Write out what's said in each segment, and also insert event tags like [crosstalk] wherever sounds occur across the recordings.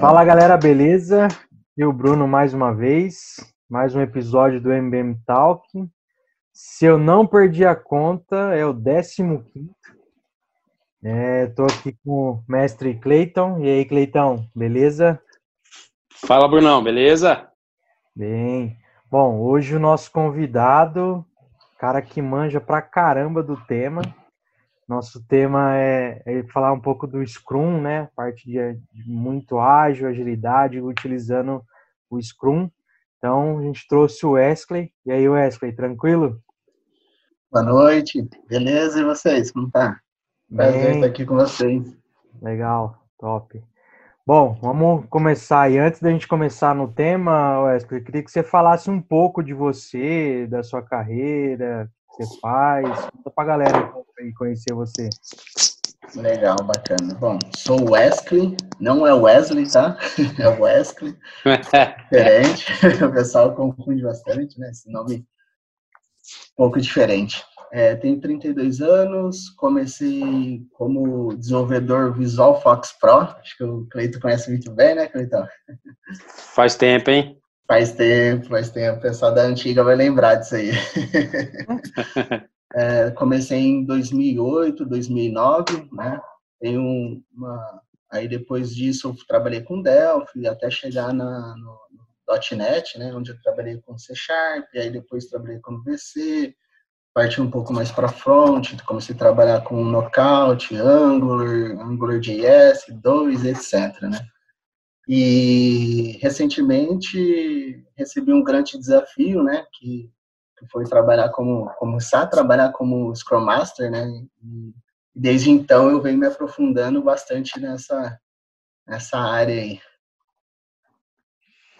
Fala galera, beleza? E o Bruno mais uma vez, mais um episódio do MBM Talk. Se eu não perdi a conta, é o 15 Estou é, aqui com o mestre Cleiton. E aí, Cleitão, beleza? Fala, Brunão, beleza? Bem. Bom, hoje o nosso convidado, cara que manja pra caramba do tema. Nosso tema é, é falar um pouco do Scrum, né? Parte de, de muito ágil, agilidade, utilizando o Scrum. Então, a gente trouxe o Wesley. E aí, Wesley, tranquilo? Boa noite, beleza? E vocês, como tá? Prazer estar aqui com vocês. Legal, top. Bom, vamos começar aí. Antes da gente começar no tema, Wesley, eu queria que você falasse um pouco de você, da sua carreira, o que você faz. Conta pra galera aí conhecer você. Legal, bacana. Bom, sou Wesley, não é Wesley, tá? [laughs] É Wesley. [laughs] diferente. [laughs] O pessoal confunde bastante, né? Esse nome um pouco diferente. É, tenho 32 anos, comecei como desenvolvedor Visual Fox Pro, acho que o Cleito conhece muito bem, né, Cleitão? Faz tempo, hein? Faz tempo, faz tempo. O pessoal da antiga vai lembrar disso aí. [laughs] é, comecei em 2008, 2009, né? Tenho uma... Aí depois disso eu trabalhei com Delphi até chegar na, no, .NET, né? Onde eu trabalhei com C Sharp, aí depois trabalhei com VC, parti um pouco mais para front, comecei a trabalhar com Knockout, Angular, AngularJS, 2, etc. Né? E recentemente recebi um grande desafio, né, que, que foi trabalhar como começar a trabalhar como Scrum Master, né? E desde então eu venho me aprofundando bastante nessa nessa área aí.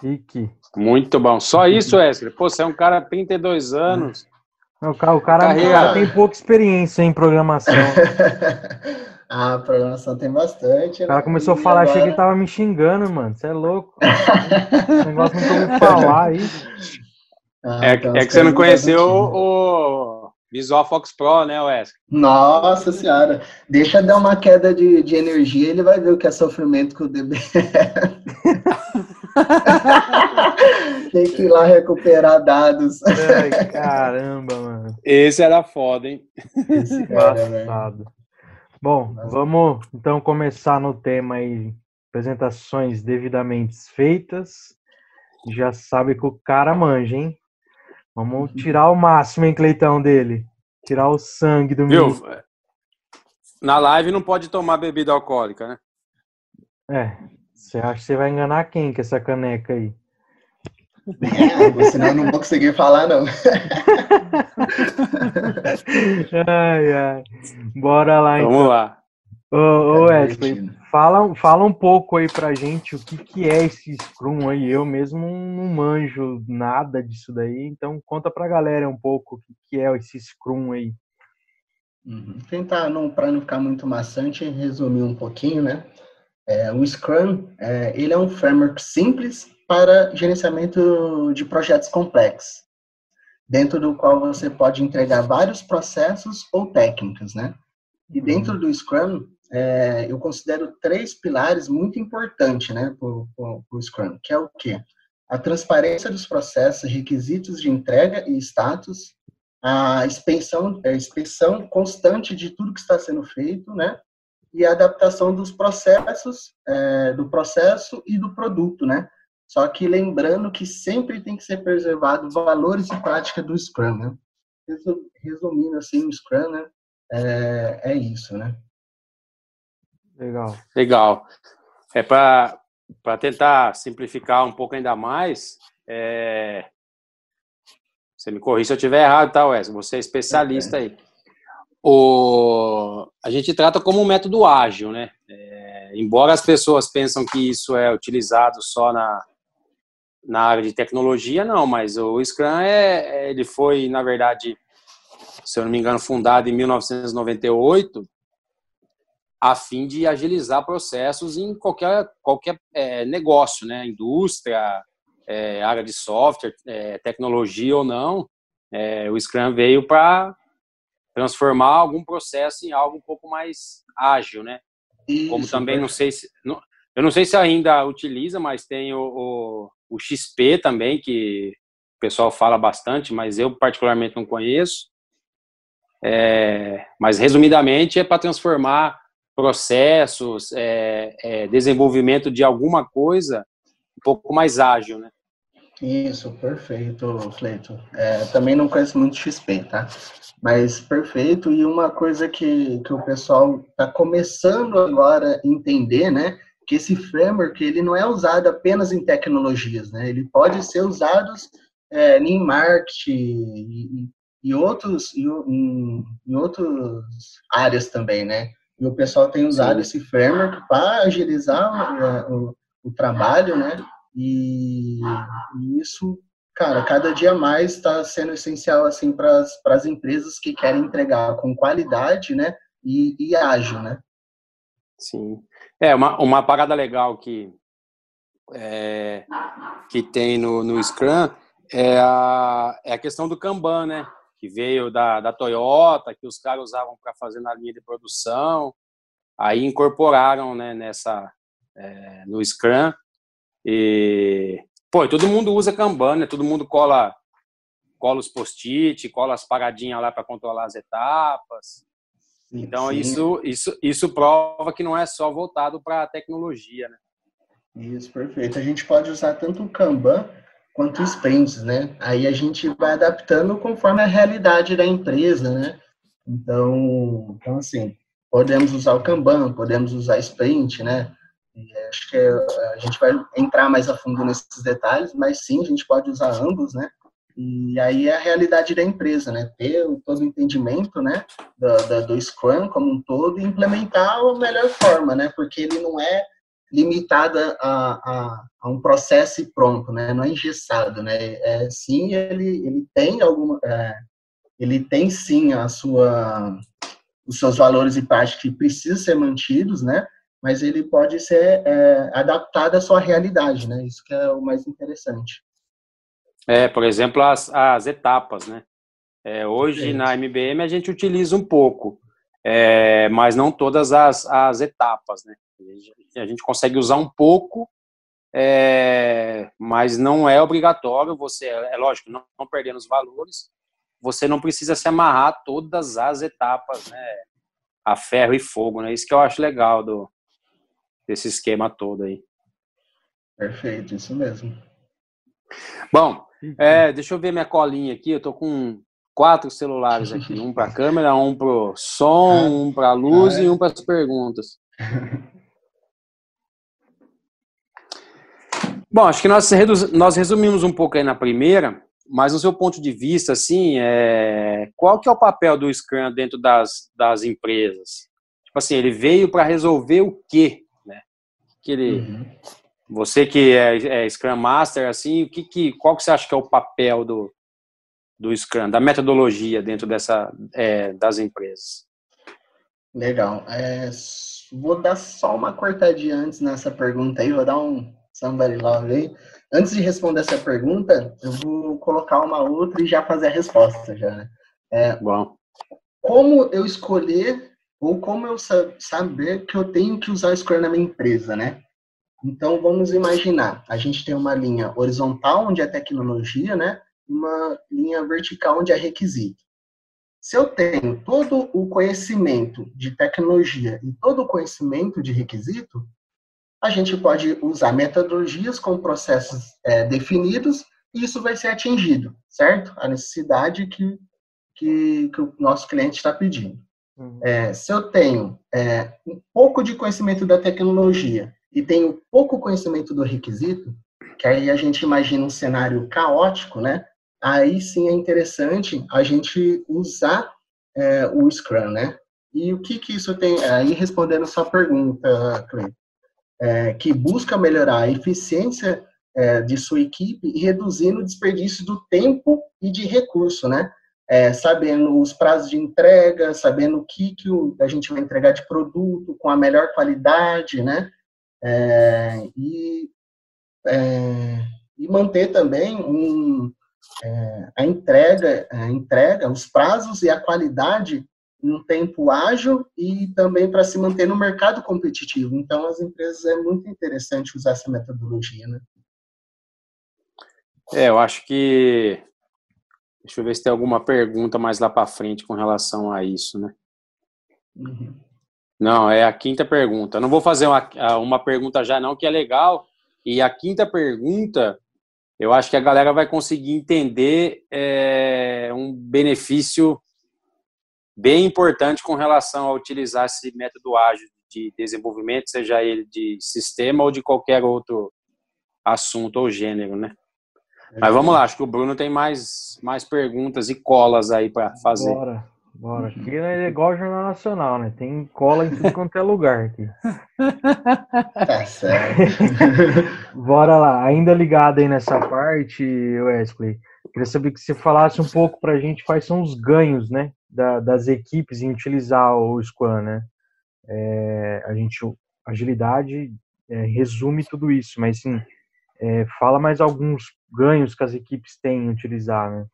Chique. Muito bom. Só isso, Wesley. Pô, você é um cara 32 anos. O cara, o cara, o cara tem pouca experiência em programação. [laughs] ah, programação tem bastante. O cara né? começou a falar, agora... achei que ele tava me xingando, mano. Você é louco. [laughs] o negócio não tô ouvindo falar aí. Ah, é, então, é que você não conheceu o Visual Fox Pro, né, Wes? Nossa senhora. Deixa dar uma queda de, de energia, ele vai ver o que é sofrimento com o DB. [laughs] Tem que ir lá recuperar dados. Ai, caramba, mano. Esse era foda, hein? Esse [laughs] era, Bom, vamos então começar no tema aí. Apresentações devidamente feitas. Já sabe que o cara manja, hein? Vamos tirar o máximo, hein, Cleitão, dele. Tirar o sangue do meu. Na live não pode tomar bebida alcoólica, né? É, você acha que você vai enganar quem com essa caneca aí? É, senão eu não vou conseguir falar, não. ai, ai. Bora lá, Vamos então. lá. Ô, ô Wesley, fala, fala um pouco aí pra gente o que, que é esse Scrum aí. Eu mesmo não manjo nada disso daí, então conta pra galera um pouco o que, que é esse Scrum aí. Uhum. Tentar, não, para não ficar muito maçante, resumir um pouquinho, né? É, o Scrum, é, ele é um framework simples para gerenciamento de projetos complexos, dentro do qual você pode entregar vários processos ou técnicas, né? E uhum. dentro do Scrum, é, eu considero três pilares muito importantes, né, para o Scrum, que é o quê? A transparência dos processos, requisitos de entrega e status, a inspeção, a inspeção constante de tudo que está sendo feito, né? e a adaptação dos processos, é, do processo e do produto, né? Só que lembrando que sempre tem que ser preservado valores e prática do Scrum, né? Resumindo assim, o Scrum, né? É, é isso, né? Legal. Legal. É para tentar simplificar um pouco ainda mais, é... você me corrija se eu estiver errado, tá, Wes? Você é especialista aí o, a gente trata como um método ágil, né? É, embora as pessoas pensam que isso é utilizado só na, na área de tecnologia, não, mas o Scrum é, é ele foi, na verdade, se eu não me engano, fundado em 1998 a fim de agilizar processos em qualquer, qualquer é, negócio, né? Indústria, é, área de software, é, tecnologia ou não. É, o Scrum veio para transformar algum processo em algo um pouco mais ágil, né? Isso, Como também não sei se não, eu não sei se ainda utiliza, mas tem o, o, o, XP também que o pessoal fala bastante, mas eu particularmente não conheço. É, mas resumidamente é para transformar processos, é, é, desenvolvimento de alguma coisa um pouco mais ágil, né? Isso, perfeito, Fleito. É, também não conheço muito XP, tá? Mas perfeito. E uma coisa que, que o pessoal está começando agora a entender, né? Que esse framework ele não é usado apenas em tecnologias, né? Ele pode ser usado é, em marketing e, outros e, em, em outras áreas também, né? E o pessoal tem usado Sim. esse framework para agilizar o, o, trabalho, né? E, e, isso, cara, cada dia mais está sendo essencial assim para as empresas que querem entregar com qualidade, né? E, e ágil, né? Sim. É, uma, uma parada legal que, é, que tem no, no Scrum é a, é a questão do Kanban, né? que veio da, da Toyota, que os caras usavam para fazer na linha de produção. Aí incorporaram né, nessa, é, no Scrum. E, pô, todo mundo usa Kanban, né? Todo mundo cola, cola os post-it, cola as paradinhas lá para controlar as etapas. Sim, então, sim. Isso, isso, isso prova que não é só voltado para a tecnologia, né? Isso, perfeito. A gente pode usar tanto o Kanban quanto sprints, né? Aí a gente vai adaptando conforme a realidade da empresa, né? Então, então assim, podemos usar o Kanban, podemos usar sprint, né? E acho que a gente vai entrar mais a fundo nesses detalhes, mas sim, a gente pode usar ambos, né? E aí é a realidade da empresa, né? Ter todo o entendimento, né? Do, do, do Scrum como um todo e implementar a melhor forma, né? Porque ele não é limitada a, a, um processo e pronto, né? Não é engessado, né? É, sim, ele, ele tem alguma, é, ele tem sim a sua, os seus valores e práticas que precisam ser mantidos, né? Mas ele pode ser é, adaptado à sua realidade, né? Isso que é o mais interessante. É, por exemplo, as, as etapas, né? É, hoje na MBM a gente utiliza um pouco, é, mas não todas as, as etapas, né? A gente consegue usar um pouco, é, mas não é obrigatório. Você, é lógico, não, não perdendo os valores, você não precisa se amarrar todas as etapas, né? A ferro e fogo, né? Isso que eu acho legal do, desse esquema todo aí. Perfeito, isso mesmo. Bom, é, deixa eu ver minha colinha aqui. Eu tô com quatro celulares aqui, um para câmera, um para som, ah, um para luz ah, é. e um para as perguntas. [laughs] Bom, acho que nós, nós resumimos um pouco aí na primeira, mas no seu ponto de vista, assim, é, qual que é o papel do Scrum dentro das, das empresas? Tipo assim, ele veio para resolver o quê? Né? Que ele, uhum. Você que é, é, Scrum Master, assim, o que, que, qual que você acha que é o papel do, do Scrum, da metodologia dentro dessa, é, das empresas? Legal. É, vou dar só uma cortadinha antes nessa pergunta aí, vou dar um Somebody Love aí. Antes de responder essa pergunta, eu vou colocar uma outra e já fazer a resposta já. Né? É, Bom. Como eu escolher ou como eu saber que eu tenho que usar o Scrum na minha empresa, né? Então vamos imaginar, a gente tem uma linha horizontal onde é tecnologia, né? Uma linha vertical onde é requisito. Se eu tenho todo o conhecimento de tecnologia e todo o conhecimento de requisito, a gente pode usar metodologias com processos é, definidos e isso vai ser atingido, certo? A necessidade que, que, que o nosso cliente está pedindo. Uhum. É, se eu tenho é, um pouco de conhecimento da tecnologia e tenho pouco conhecimento do requisito, que aí a gente imagina um cenário caótico, né? Aí sim é interessante a gente usar é, o Scrum, né? E o que que isso tem? Aí respondendo sua pergunta, Cleiton, é, que busca melhorar a eficiência é, de sua equipe e reduzindo o desperdício do tempo e de recurso, né? É, sabendo os prazos de entrega, sabendo o que, que o, a gente vai entregar de produto com a melhor qualidade, né? É, e, é, e manter também um, é, a entrega, a entrega, os prazos e a qualidade em um tempo ágil e também para se manter no mercado competitivo. Então, as empresas é muito interessante usar essa metodologia, né? É, eu acho que deixa eu ver se tem alguma pergunta mais lá para frente com relação a isso, né? Uhum. Não, é a quinta pergunta. Não vou fazer uma, uma pergunta já não, que é legal. E a quinta pergunta, eu acho que a galera vai conseguir entender é, um benefício bem importante com relação a utilizar esse método ágil de desenvolvimento, seja ele de sistema ou de qualquer outro assunto ou gênero, né? Mas vamos lá, acho que o Bruno tem mais, mais perguntas e colas aí para fazer. Bora, bora. Aqui é igual o Jornal Nacional, né? Tem cola em tudo quanto é lugar aqui. Tá [laughs] certo. bora lá. Ainda ligado aí nessa parte, Wesley, queria saber que você falasse um pouco para a gente quais são os ganhos, né, da, das equipes em utilizar o Scrum, né? É, a gente, agilidade é, resume tudo isso, mas sim, é, fala mais alguns ganhos que as equipes têm em utilizar, né?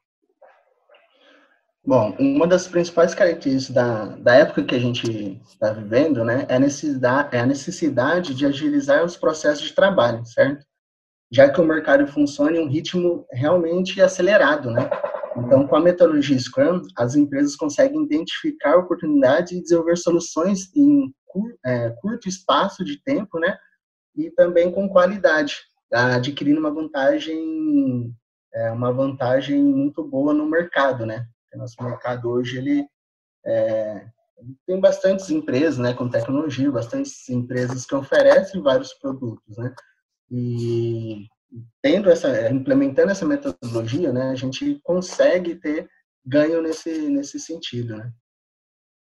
Bom, uma das principais características da, da época que a gente está vivendo, né, é a, necessidade, é a necessidade de agilizar os processos de trabalho, certo? Já que o mercado funciona em um ritmo realmente acelerado, né? Então, com a metodologia Scrum, as empresas conseguem identificar oportunidades e desenvolver soluções em é, curto espaço de tempo, né? E também com qualidade, adquirindo uma vantagem, é, uma vantagem muito boa no mercado, né? O nosso mercado hoje ele é, tem bastantes empresas, né, com tecnologia, bastantes empresas que oferecem vários produtos, né? E tendo essa, implementando essa metodologia, né, a gente consegue ter ganho nesse, nesse sentido, né?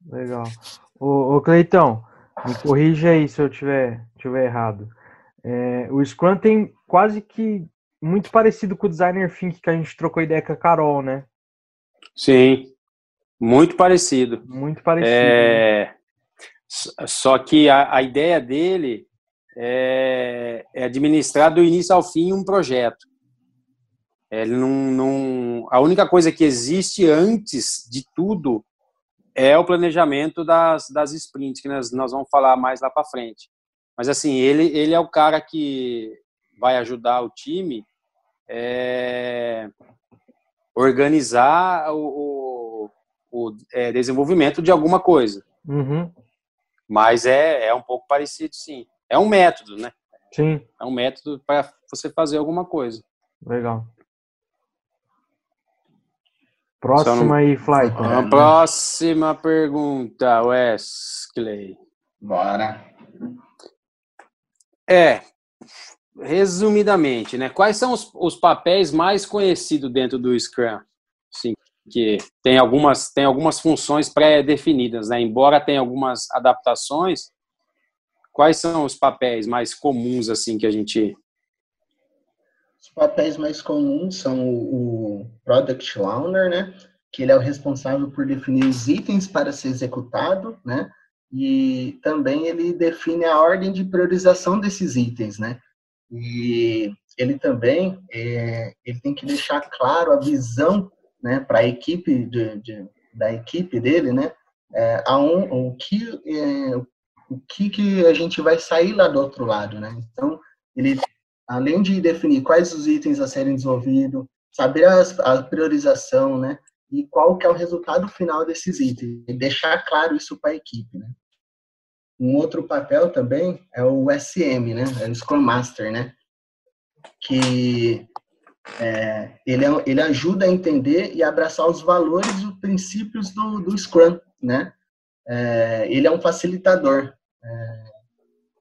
Legal. Ô, ô Cleitão, me corrija aí se eu tiver, tiver errado. É, o Scrum tem quase que muito parecido com o Designer Think que a gente trocou ideia com a Carol, né? Sim, muito parecido. Muito parecido. É... Né? Só que a, a ideia dele é, é administrar do início ao fim um projeto. Ele não, não, a única coisa que existe antes de tudo é o planejamento das, das sprints, que nós, nós vamos falar mais lá para frente. Mas, assim, ele, ele é o cara que vai ajudar o time é, organizar o, o, o é, desenvolvimento de alguma coisa. Uhum. Mas é, é um pouco parecido, sim. É um método, né? Sim. É um método para você fazer alguma coisa. Legal. Próxima aí, Flyton. A próxima pergunta, Wesley. Bora. É, resumidamente, né? Quais são os, os papéis mais conhecidos dentro do Scrum? Sim, que tem algumas, tem algumas funções pré-definidas, né? Embora tenha algumas adaptações, quais são os papéis mais comuns assim que a gente os papéis mais comuns são o Product Owner, né? Que ele é o responsável por definir os itens para ser executado, né? E também ele define a ordem de priorização desses itens, né? E ele também é, ele tem que deixar claro a visão, né, para a equipe de, de, da equipe dele, né? É, a um, o que é, o que, que a gente vai sair lá do outro lado, né? Então, ele, além de definir quais os itens a serem desenvolvidos, saber as, a priorização, né? E qual que é o resultado final desses itens, deixar claro isso para a equipe, né? Um outro papel também é o SM, né? É o Scrum Master, né? Que é, ele, é, ele ajuda a entender e abraçar os valores e os princípios do, do Scrum, né? é, ele é um facilitador. É,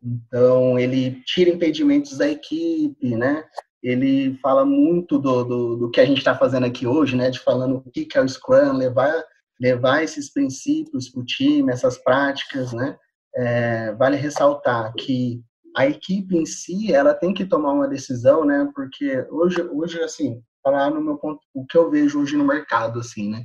então, ele tira impedimentos da equipe, né? Ele fala muito do, do, do que a gente está fazendo aqui hoje, né? De falando o que é o Scrum, levar, levar esses princípios para o time, essas práticas, né? É, vale ressaltar que a equipe em si, ela tem que tomar uma decisão, né? Porque hoje, hoje assim, falar no meu ponto, o que eu vejo hoje no mercado, assim, né?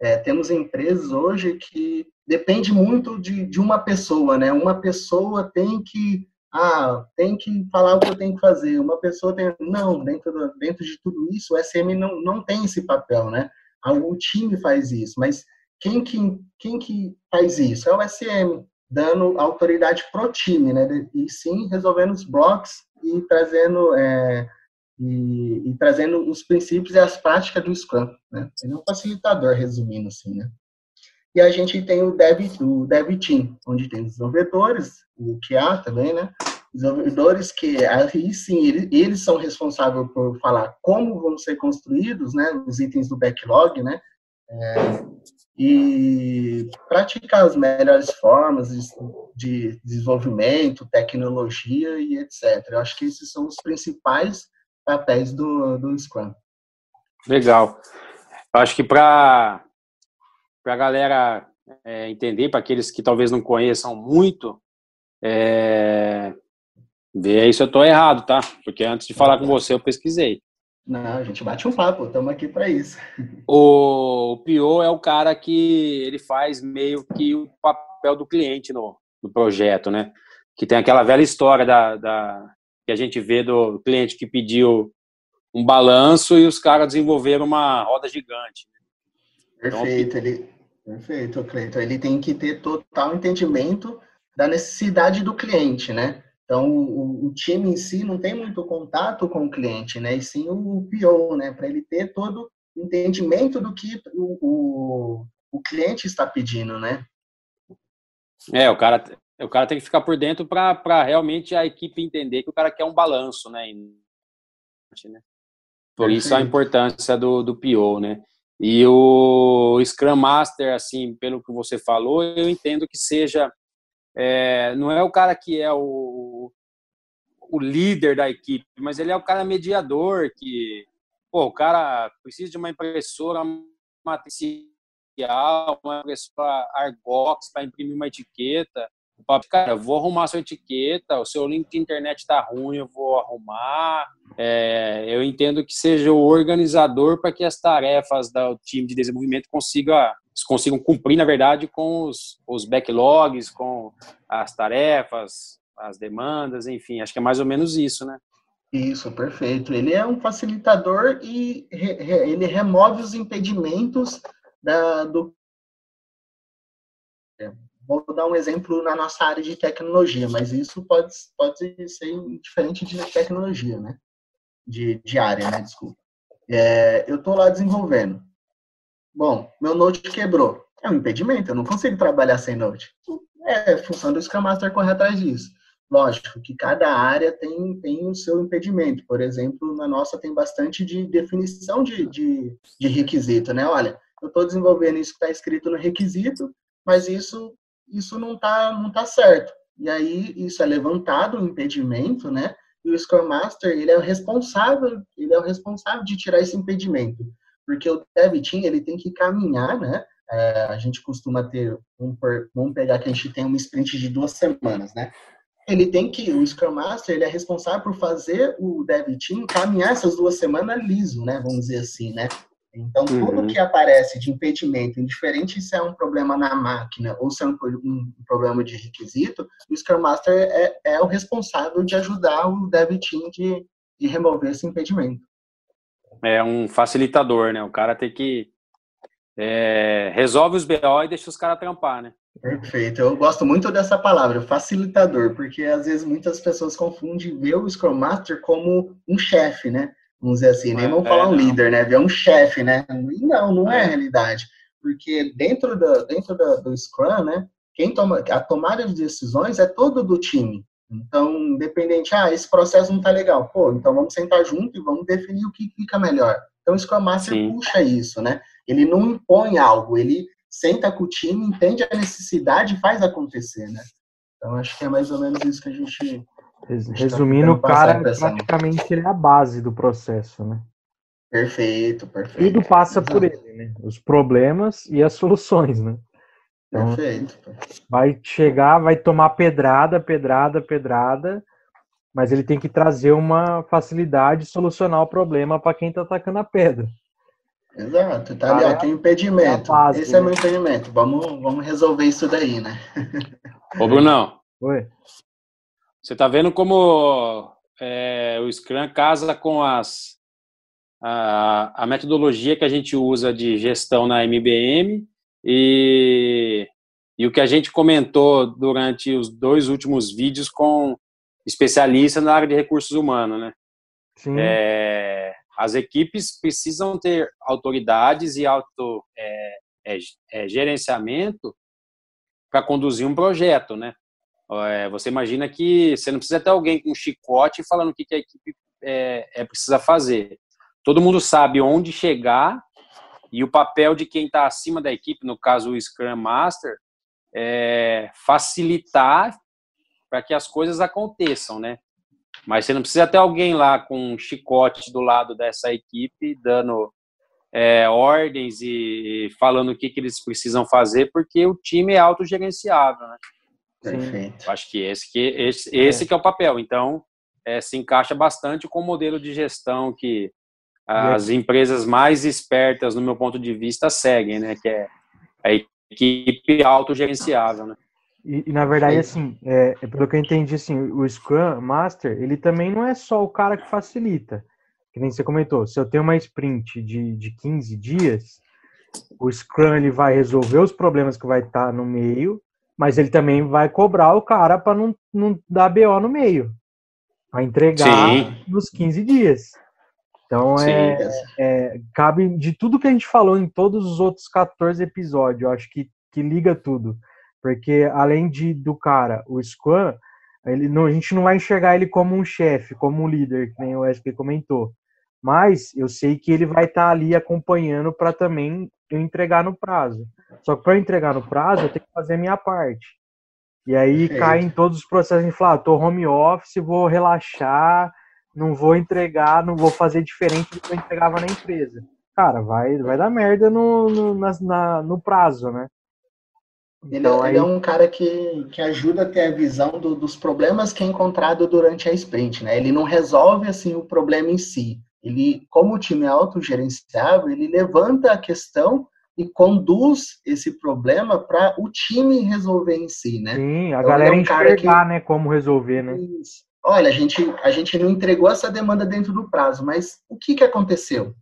É, temos empresas hoje que depende muito de, de uma pessoa, né? Uma pessoa tem que ah, tem que falar o que eu tenho que fazer. Uma pessoa tem. Não, dentro, do, dentro de tudo isso, o SM não, não tem esse papel, né? O time faz isso, mas quem que, quem que faz isso? É o SM, dando autoridade pro time, né? E sim resolvendo os blocos e trazendo. É, e, e, trazendo os princípios e as práticas do Scrum. Né? Ele é um facilitador, resumindo assim, né? E a gente tem o Dev, o Dev Team, onde tem os desenvolvedores, o QA também, né? Desenvolvedores que aí sim eles, eles são responsáveis por falar como vão ser construídos, né? Os itens do backlog, né? É, e praticar as melhores formas de, de desenvolvimento, tecnologia e etc. Eu acho que esses são os principais papéis do, do Scrum. Legal. Eu acho que para a galera é, entender, para aqueles que talvez não conheçam muito, é, ver aí se eu estou errado, tá? Porque antes de falar com você, eu pesquisei. Não, a gente bate um papo, estamos aqui para isso. O, o Pio é o cara que ele faz meio que o papel do cliente no, no projeto, né? Que tem aquela velha história da, da, que a gente vê do cliente que pediu um balanço e os caras desenvolveram uma roda gigante. Perfeito, então, ele, perfeito, Cleiton. Ele tem que ter total entendimento da necessidade do cliente, né? Então, o, o, time em si não tem muito contato com o cliente, né? E sim o PO, né? Para ele ter todo o entendimento do que o, o, o cliente está pedindo, né? É, o cara, o cara tem que ficar por dentro para realmente a equipe entender que o cara quer um balanço, né? né? Por isso a importância do, do PO, né? E o Scrum Master, assim, pelo que você falou, eu entendo que seja. É, não é o cara que é o, o líder da equipe, mas ele é o cara mediador que. Pô, o cara precisa de uma impressora matricial, uma impressora Argox para imprimir uma etiqueta papo, cara, vou arrumar sua etiqueta, o seu link de internet está ruim, eu vou arrumar. É, eu entendo que seja o organizador para que as tarefas do time de desenvolvimento consiga, consigam cumprir, na verdade, com os, os backlogs, com as tarefas, as demandas, enfim, acho que é mais ou menos isso, né? Isso, perfeito. Ele é um facilitador e re, re, ele remove os impedimentos da, do Vou dar um exemplo na nossa área de tecnologia, mas isso pode, pode ser diferente de tecnologia, né? De, de área, né? Desculpa. É, eu estou lá desenvolvendo. Bom, meu Node quebrou. É um impedimento, eu não consigo trabalhar sem Node. É função do Scrum Master correr atrás disso. Lógico que cada área tem, tem o seu impedimento. Por exemplo, na nossa tem bastante de definição de, de, de requisito, né? Olha, eu estou desenvolvendo isso que está escrito no requisito, mas isso isso não está não tá certo. E aí isso é levantado, o impedimento, né? E o Scrum Master, ele é o responsável, ele é o responsável de tirar esse impedimento. Porque o Dev Team, ele tem que caminhar, né? É, a gente costuma ter, um, vamos pegar que a gente tem uma sprint de duas semanas, né? Ele tem que, o Scrum Master, ele é responsável por fazer o Dev Team caminhar essas duas semanas liso, né? Vamos dizer assim, né? Então, tudo uhum. que aparece de impedimento, indiferente se é um problema na máquina ou se é um, um problema de requisito, o Scrum Master é, é, o responsável de ajudar o Dev Team de, de remover esse impedimento. É um facilitador, né? O cara tem que é, resolve os BO e deixa os caras trampar, né? Perfeito. Eu gosto muito dessa palavra, facilitador, porque às vezes muitas pessoas confundem ver o Scrum Master como um chefe, né? vamos dizer assim, nem vamos é, falar um não. líder, né? Ver um chefe, né? Não, não é a realidade. Porque dentro, do, dentro do, do Scrum, né? Quem toma a tomada de decisões é todo do time. Então, independente, ah, esse processo não tá legal. Pô, então vamos sentar junto e vamos definir o que fica melhor. Então, o Scrum Master Sim. puxa isso, né? Ele não impõe algo, ele senta com o time, entende a necessidade e faz acontecer, né? Então, acho que é mais ou menos isso que a gente Resumindo, o cara praticamente ele é a base do processo, né? Perfeito, perfeito. Tudo passa Exato. por ele, né? Os problemas e as soluções, né? Então, perfeito. Vai chegar, vai tomar pedrada, pedrada, pedrada, mas ele tem que trazer uma facilidade de solucionar o problema para quem está atacando a pedra. Exato, tá ali, ó, tem impedimento. É base, Esse né? é meu impedimento. Vamos, vamos resolver isso daí, né? [laughs] Ô, Brunão. Oi. Você está vendo como é, o Scrum casa com as, a, a, metodologia que a gente usa de gestão na MBM e, e o que a gente comentou durante os dois últimos vídeos com especialistas na área de recursos humanos, né? Sim. É, as equipes precisam ter autoridades e auto é, é, é gerenciamento para conduzir um projeto, né? É, você imagina que você não precisa ter alguém com um chicote falando o que, que a equipe é, é, precisa fazer. Todo mundo sabe onde chegar e o papel de quem está acima da equipe, no caso o Scrum Master, é facilitar para que as coisas aconteçam, né? Mas você não precisa ter alguém lá com um chicote do lado dessa equipe dando é, ordens e falando o que, que eles precisam fazer, porque o time é autogerenciável, né? Perfeito. Acho que esse que, esse, esse é. que é o papel. Então, é, se encaixa bastante com o modelo de gestão que as empresas mais espertas, no meu ponto de vista, seguem, né? Que é a equipe autogerenciável, né? E, e na verdade, assim, é, é, pelo que eu entendi, assim, o Scrum Master, ele também não é só o cara que facilita. Que nem você comentou, se eu tenho uma sprint de, de 15 dias, o Scrum ele vai resolver os problemas que vai estar no meio mas ele também vai cobrar o cara para não, não dar BO no meio. Vai entregar Sim. nos 15 dias. Então é, é, cabe de tudo que a gente falou em todos os outros 14 episódios, eu acho que, que liga tudo. Porque além de do cara, o Scrum, ele não, a gente não vai enxergar ele como um chefe, como um líder, que nem o SP comentou. Mas eu sei que ele vai estar tá ali acompanhando para também eu entregar no prazo. Só que para entregar no prazo, eu tenho que fazer a minha parte. E aí Perfeito. cai em todos os processos de falar, ah, tô home office, vou relaxar, não vou entregar, não vou fazer diferente do que eu entregava na empresa. Cara, vai, vai dar merda no, no, na, no prazo, né? Ele, é, então, aí... ele, é um cara que, que ajuda a ter a visão do, dos problemas que é encontrado durante a sprint, né? Ele não resolve, assim, o problema em si. Ele, como o time é autogerenciável, ele levanta a questão e conduz esse problema para o time resolver em si, né? Sim, a então, galera é um enxergar, que... né, como resolver, né? Isso. Olha, a gente, a gente não entregou essa demanda dentro do prazo, mas o que, que aconteceu?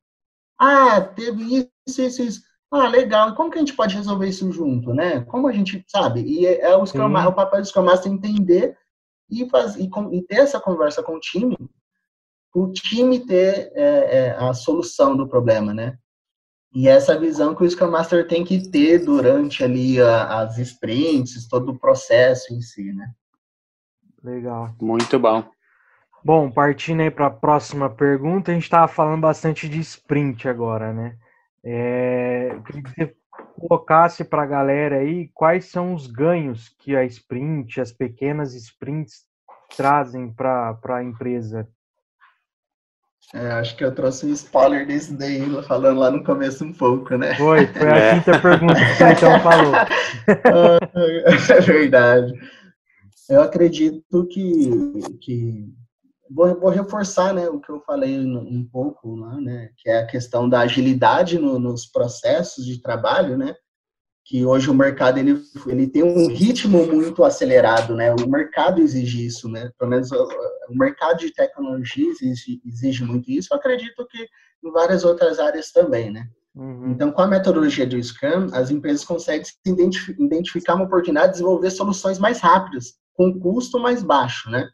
Ah, teve isso, isso, isso. Ah, legal. E como que a gente pode resolver isso junto, né? Como a gente sabe? E é, é o, Scrum, é o papel do Scrum Master entender e, faz, e, com, e ter essa conversa com o time, o time ter é, é, a solução do problema, né? E essa visão que o Scrum Master tem que ter durante ali a, as sprints, todo o processo em si, né? Legal. Muito bom. Bom, partindo aí para a próxima pergunta, a gente estava falando bastante de sprint agora, né? É, eu queria que você colocasse para a galera aí quais são os ganhos que a sprint, as pequenas sprints trazem para a empresa é, acho que eu trouxe um spoiler desse daí, falando lá no começo um pouco, né? Foi, foi a é. quinta pergunta que o então falou. [laughs] é verdade. Eu acredito que, que vou, vou, reforçar né, o que eu falei um pouco lá, né? Que é a questão da agilidade no, nos processos de trabalho, né? que hoje o mercado ele, ele tem um ritmo muito acelerado, né? O mercado exige isso, né? Pelo menos o, o mercado de tecnologia exige, exige, muito isso. Eu acredito que em várias outras áreas também, né? Uhum. Então, com a metodologia do Scrum, as empresas conseguem identificar uma oportunidade de desenvolver soluções mais rápidas, com custo mais baixo, né?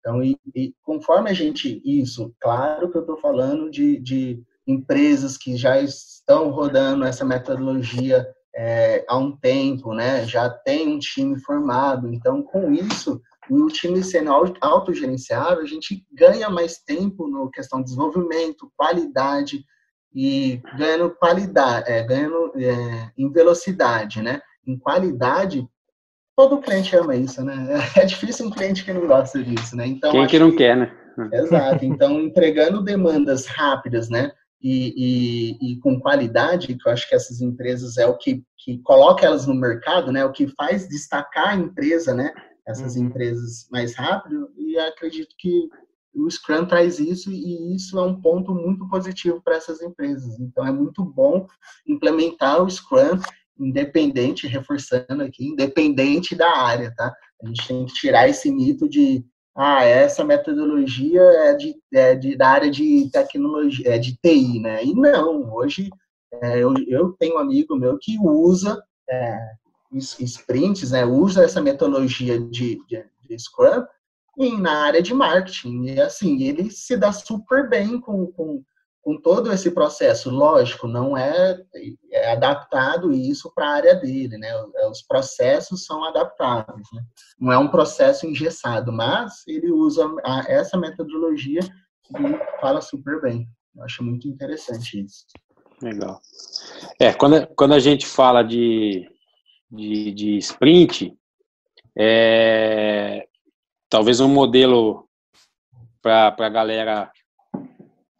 Então, e, e conforme a gente, isso, claro que eu estou falando de, de empresas que já estão rodando essa metodologia é, há um tempo, né? Já tem um time formado. Então, com isso, o time sendo autogerenciável, a gente ganha mais tempo no questão de desenvolvimento, qualidade e ganhando qualidade, é, ganhando é, em velocidade, né? Em qualidade, todo cliente ama isso, né? [laughs] É difícil um cliente que não gosta disso, né? Então, Quem que não que, quer, né? Exato. [laughs] Então, entregando demandas rápidas, né? e, e, e, com qualidade, que eu acho que essas empresas é o que, que coloca elas no mercado, né? O que faz destacar a empresa, né? Essas uhum. empresas mais rápido, e acredito que o Scrum traz isso e isso é um ponto muito positivo para essas empresas. Então é muito bom implementar o Scrum independente, reforçando aqui, independente da área, tá? A gente tem que tirar esse mito de ah, essa metodologia é, de, é de, da área de tecnologia, é de TI, né? E não, hoje é, eu, eu tenho um amigo meu que usa é, sprints, né? Usa essa metodologia de, de, de Scrum em, na área de marketing. E assim, ele se dá super bem com, com com todo esse processo, lógico, não é, é adaptado isso para a área dele, né? Os processos são adaptáveis, né? Não é um processo engessado, mas ele usa a, essa metodologia e fala super bem. Eu acho muito interessante isso. Legal. É, quando, quando a gente fala de, de, de sprint, é, talvez um modelo para a galera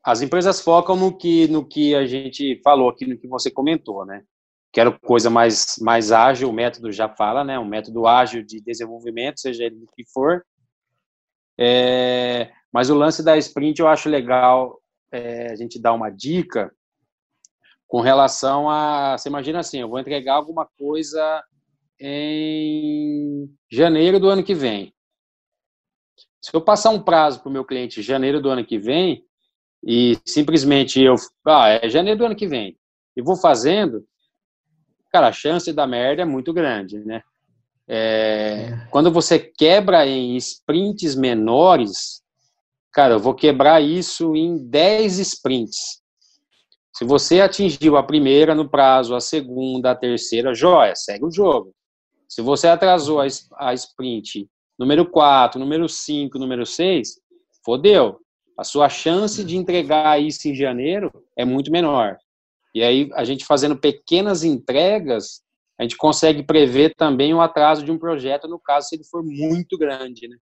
as empresas focam no que, no que a gente falou aqui, no que você comentou, né? Quero coisa mais, mais ágil, o método já fala, né? Um método ágil de desenvolvimento, seja ele que for. É, mas o lance da sprint eu acho legal é, a gente dar uma dica com relação a. Você imagina assim, eu vou entregar alguma coisa em janeiro do ano que vem. Se eu passar um prazo para o meu cliente janeiro do ano que vem, e simplesmente eu, ah, é janeiro do ano que vem, e vou fazendo, cara, a chance da merda é muito grande, né? É, é. Quando você quebra em sprints menores, cara, eu vou quebrar isso em 10 sprints. Se você atingiu a primeira no prazo, a segunda, a terceira, joia, segue o jogo. Se você atrasou a, a sprint número 4, número 5, número 6, fodeu a sua chance de entregar isso em janeiro é muito menor. E aí, a gente fazendo pequenas entregas, a gente consegue prever também o atraso de um projeto, no caso, se ele for muito grande, né?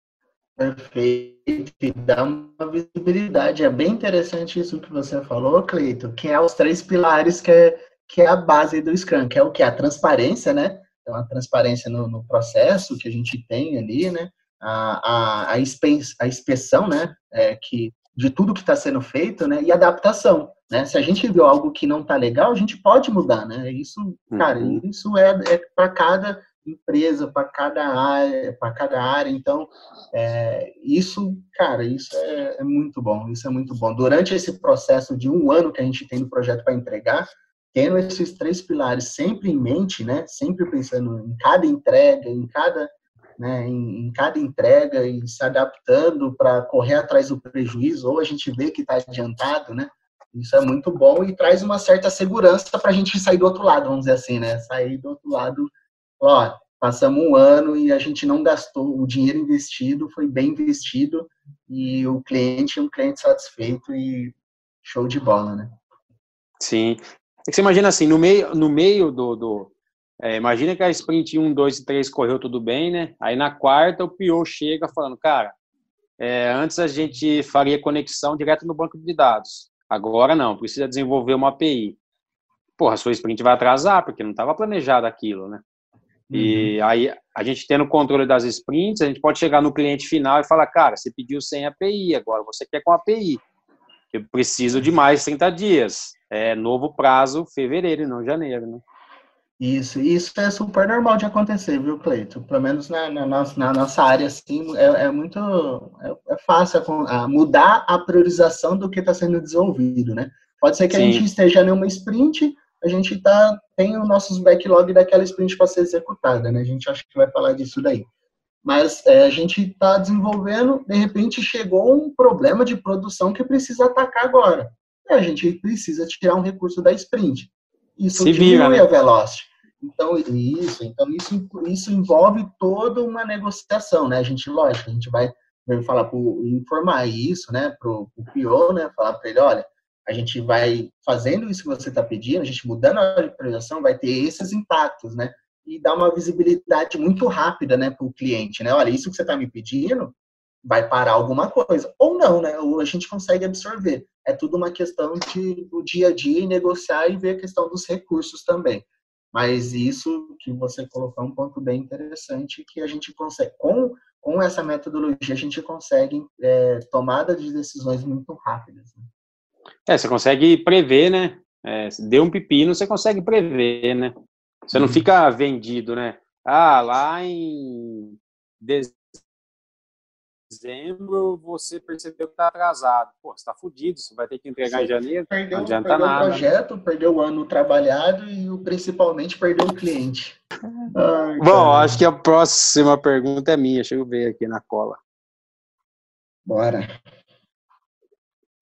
Perfeito, e dá uma visibilidade. É bem interessante isso que você falou, Cleito, que é os três pilares que é, que é a base do Scrum, que é o que? A transparência, né? Então, a transparência no, no processo que a gente tem ali, né? A, a, a, inspeção, né? É, que de tudo que está sendo feito, né? E adaptação, né? Se a gente viu algo que não está legal, a gente pode mudar, né? Isso, cara, uhum. isso é, é para cada empresa, para cada área, para cada área. Então, é, isso, cara, isso é, é, muito bom. Isso é muito bom. Durante esse processo de um ano que a gente tem no projeto para entregar, tendo esses três pilares sempre em mente, né? Sempre pensando em cada entrega, em cada né, em, em, cada entrega e se adaptando para correr atrás do prejuízo, ou a gente vê que está adiantado, né? Isso é muito bom e traz uma certa segurança para a gente sair do outro lado, vamos dizer assim, né? Sair do outro lado, ó, passamos um ano e a gente não gastou, o dinheiro investido foi bem investido e o cliente é um cliente satisfeito e show de bola, né? Sim. É que você imagina assim, no meio, no meio do, do, é, imagina que a sprint 1, 2 e 3 correu tudo bem, né? Aí na quarta o PO chega falando, cara, é, antes a gente faria conexão direto no banco de dados. Agora não, precisa desenvolver uma API. Porra, a sua sprint vai atrasar, porque não estava planejado aquilo, né? Uhum. E aí, a gente tendo controle das sprints, a gente pode chegar no cliente final e falar, cara, você pediu sem API, agora você quer com API. Eu preciso de mais 30 dias. É novo prazo, fevereiro e não janeiro, né? Isso, isso é super normal de acontecer, viu, Cleito? Pelo menos na, na, nossa, na nossa área, assim, é, é muito é, é fácil a, a mudar a priorização do que está sendo desenvolvido, né? Pode ser que Sim. a gente esteja numa sprint, a gente tá, tem os nossos backlog daquela sprint para ser executada, né? A gente acha que vai falar disso daí. Mas é, a gente está desenvolvendo, de repente chegou um problema de produção que precisa atacar agora. E a gente precisa tirar um recurso da sprint. Isso Se diminui vira, né? a velocity. Então, isso, então isso, isso envolve toda uma negociação, né? A gente, lógico, a gente vai, falar pro, informar isso, né, pro, pro PO, né, falar para ele, olha, a gente vai fazendo isso que você está pedindo, a gente mudando a priorização, vai ter esses impactos, né? E dar uma visibilidade muito rápida, né, para o cliente, né? Olha, isso que você está me pedindo vai parar alguma coisa. Ou não, né? Ou a gente consegue absorver. É tudo uma questão de o dia a dia e negociar e ver a questão dos recursos também. Mas isso que você colocou é um ponto bem interessante que a gente consegue, com, com essa metodologia, a gente consegue é, tomada de decisões muito rápidas. Né? É, você consegue prever, né? É, deu um pepino, você consegue prever, né? Você não uhum. fica vendido, né? Ah, lá em dezembro você percebeu que está atrasado. Pô, você está fudido, você vai ter que entregar você em janeiro. Perdeu, não adianta perdeu nada. o projeto, perdeu o ano trabalhado e principalmente perdeu o cliente. Ai, Bom, acho que a próxima pergunta é minha. Deixa eu ver aqui na cola. Bora.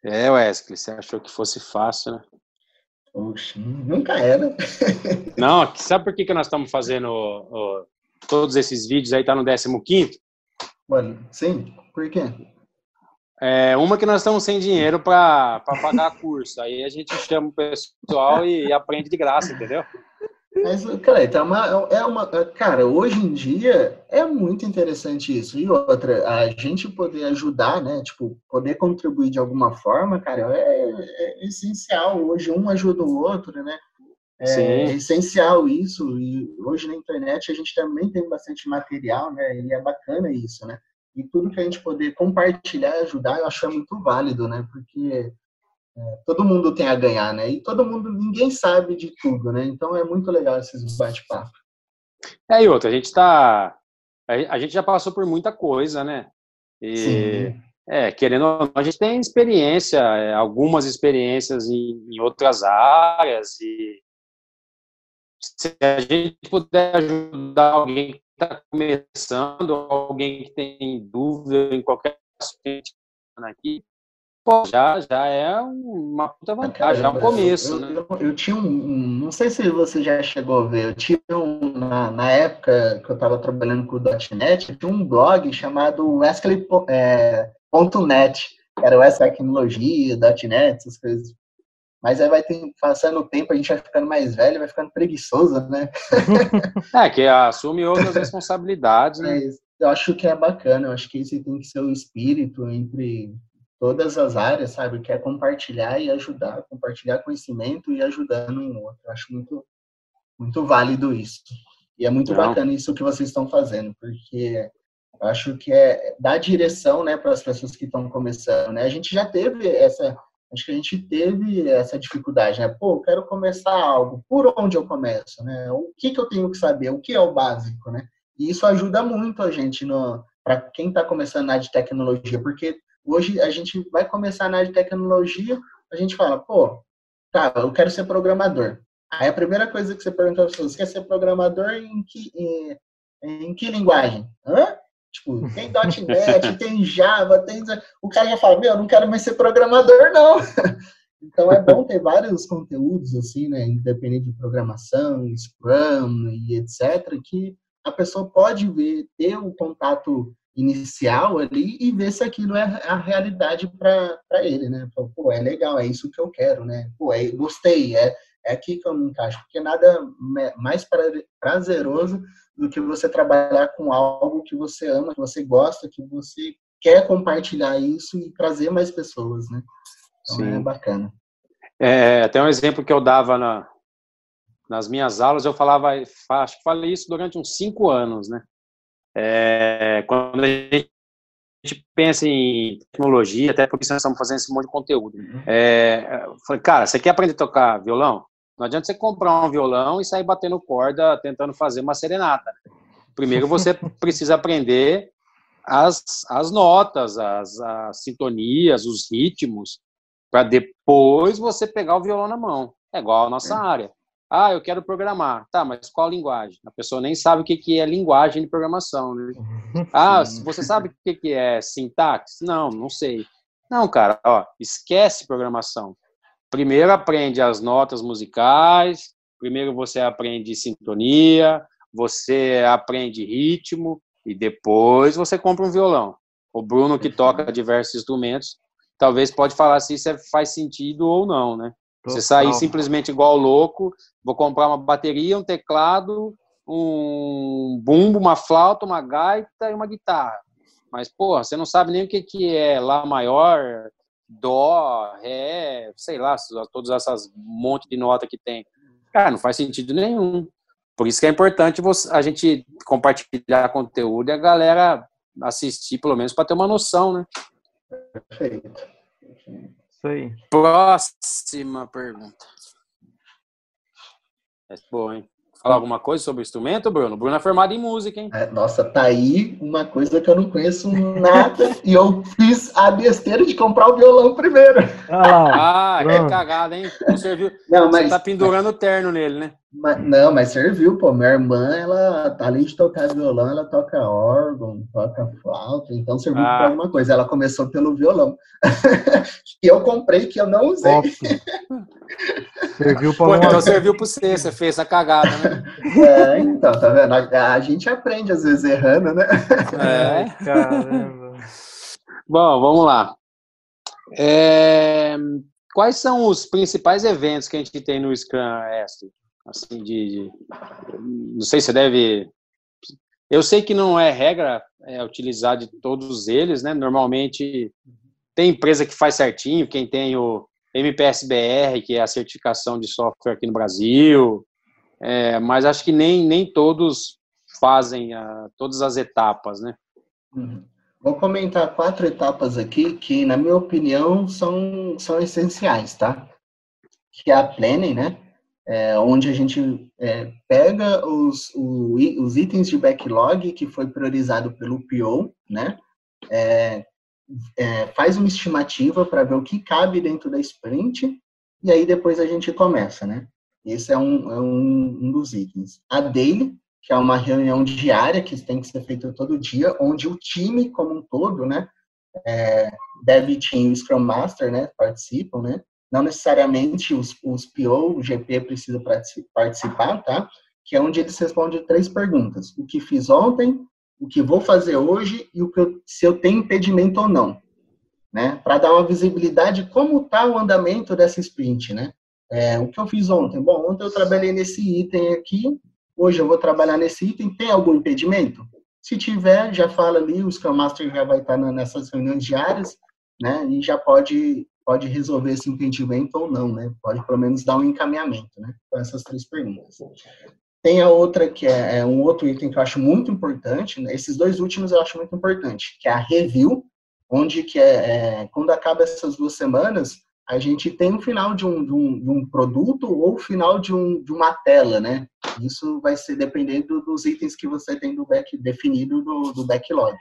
É, Wesley, você achou que fosse fácil, né? Poxa, nunca era. [laughs] Não, sabe por que, que nós estamos fazendo ó, todos esses vídeos aí, tá no 15 Mano, sim, por quê? É, uma que nós estamos sem dinheiro para pagar curso. Aí a gente chama o pessoal e, aprende de graça, entendeu? Mas, cara, então é uma, é uma. Cara, hoje em dia é muito interessante isso. E outra, a gente poder ajudar, né? Tipo, poder contribuir de alguma forma, cara, é, é essencial. Hoje um ajuda o outro, né? É, é essencial isso. E hoje na internet a gente também tem bastante material, né? E é bacana isso, né? E tudo que a gente poder compartilhar e ajudar, eu acho é muito válido, né? Porque é, todo mundo tem a ganhar, né? E todo mundo, ninguém sabe de tudo, né? Então é muito legal esses bate-papo. É, e outra, a gente tá. A gente já passou por muita coisa, né? E, Sim. É, querendo ou não, a gente tem experiência, é, algumas experiências em, em outras áreas, e se a gente puder ajudar alguém que está começando, alguém que tem dúvida em qualquer assunto aqui, pô, já, já é uma puta vantagem, já é um começo, eu, né? Eu, eu, tinha um, não sei se você já chegou a ver, eu tinha um, na, na época que eu estava trabalhando com o .NET, eu tinha um blog chamado Wesley.net, é, era o Tecnologia, .NET, essas coisas. Mas aí vai ter, passando o tempo, a gente vai ficando mais velho, vai ficando preguiçoso, né? [laughs] é, que assume outras responsabilidades, né? Mas eu acho que é bacana, eu acho que esse tem que ser o espírito entre todas as áreas, sabe? Que é compartilhar e ajudar, compartilhar conhecimento e ajudando um outro. Eu acho muito, muito válido isso. E é muito Não. bacana isso que vocês estão fazendo, porque eu acho que é dar direção, né, para as pessoas que estão começando, né? A gente já teve essa, acho que a gente teve essa dificuldade, né? Pô, eu quero começar algo, por onde eu começo, né? O que que eu tenho que saber? O que é o básico, né? E isso ajuda muito a gente para quem está começando na área de tecnologia, porque Hoje a gente vai começar na área de tecnologia, a gente fala, pô, tá, eu quero ser programador. Aí a primeira coisa que você pergunta para você quer ser programador em que, em, em que linguagem? Hã? Tipo, tem .NET, [laughs] tem Java, tem... O cara já fala, meu, eu não quero mais ser programador, não. [laughs] Então é bom ter vários conteúdos, assim, né, independente de programação, Scrum e etc., que a pessoa pode ver, ter um contato inicial ali e ver se aquilo é a realidade para ele, né? Pô, é legal, é isso que eu quero, né? Pô, é, gostei, é, é aqui que eu me encaixo, porque nada mais prazeroso do que você trabalhar com algo que você ama, que você gosta, que você quer compartilhar isso e trazer mais pessoas, né? Então é Sim. é bacana. É, tem um exemplo que eu dava na, nas minhas aulas, eu falava, acho que falei isso durante uns cinco anos, né? É, quando a gente pensa em tecnologia, até porque nós estamos fazendo esse monte de conteúdo. Uhum. É, falei, cara, você quer aprender a tocar violão? Não adianta você comprar um violão e sair batendo corda tentando fazer uma serenata. Primeiro você [laughs] precisa aprender as, as notas, as, as sintonias, os ritmos, para depois você pegar o violão na mão. É igual a nossa é. área. Ah, eu quero programar. Tá, mas qual linguagem? A pessoa nem sabe o que, que é linguagem de programação, né? [laughs] Ah, você sabe o que, que é sintaxe? Não, não sei. Não, cara, ó, esquece programação. Primeiro aprende as notas musicais, primeiro você aprende sintonia, você aprende ritmo e depois você compra um violão. O Bruno que toca diversos instrumentos, talvez pode falar se isso faz sentido ou não, né? Você sair simplesmente igual louco, vou comprar uma bateria, um teclado, um bumbo, uma flauta, uma gaita e uma guitarra. Mas, porra, você não sabe nem o que, que é Lá maior, Dó, Ré, sei lá, todas essas monte de nota que tem. Cara, não faz sentido nenhum. Por isso que é importante você, a gente compartilhar conteúdo e a galera assistir, pelo menos, para ter uma noção, né? Perfeito. Isso aí. Próxima pergunta. É bom, hein? Falar alguma coisa sobre o instrumento, Bruno? Bruno é formado em música, hein? É, nossa, tá aí uma coisa que eu não conheço nada [laughs] e eu fiz a besteira de comprar o violão primeiro. Ah, ah é cagada, hein? Não serviu. Não, mas, Você tá pendurando o terno nele, né? Mas, não, mas serviu, pô. Minha irmã, ela, além de tocar violão, ela toca órgão, toca flauta, então serviu ah. para alguma coisa. Ela começou pelo violão. [laughs] que eu comprei, que eu não usei. serviu para Pô, então serviu para você, você fez essa cagada, né? [laughs] É, então, tá vendo? A, a gente aprende às vezes errando, né? É, caramba. Bom, vamos lá. É, quais são os principais eventos que a gente tem no Scrum, Esther? Assim, de, de, não sei se deve, eu sei que não é regra é, utilizar de todos eles, né, normalmente tem empresa que faz certinho, quem tem o MPSBR, que é a certificação de software aqui no Brasil, é, mas acho que nem, nem todos fazem a, todas as etapas, né? Uhum. Vou comentar quatro etapas aqui que, na minha opinião, são, são essenciais, tá? Que é a planning, né? É, onde a gente é, pega os, o, os itens de backlog que foi priorizado pelo PO, né? É, é, faz uma estimativa para ver o que cabe dentro da sprint e aí depois a gente começa, né? Esse é um, é um, um dos itens. A daily, que é uma reunião diária que tem que ser feita todo dia, onde o time como um todo, né? É, Dev Team e Scrum Master, né? Participam, né? Não necessariamente os, os PO, o GP precisa participar, tá? Que é onde eles respondem três perguntas. O que fiz ontem, o que vou fazer hoje e o que eu, se eu tenho impedimento ou não. Né? Para dar uma visibilidade como está o andamento dessa sprint, né? É, o que eu fiz ontem? Bom, ontem eu trabalhei nesse item aqui, hoje eu vou trabalhar nesse item, tem algum impedimento? Se tiver, já fala ali, o Scrum Master já vai estar nessas reuniões diárias, né? E já pode pode resolver esse impedimento ou não, né? Pode pelo menos dar um encaminhamento, né? Com essas três perguntas. Tem a outra que é, é um outro item que eu acho muito importante, né? esses dois últimos eu acho muito importante, que é a review, onde que é, é quando acaba essas duas semanas, a gente tem um final de um, de um, de um produto ou o final de, um, de uma tela, né? Isso vai ser dependendo dos itens que você tem do back, definido do, do backlog.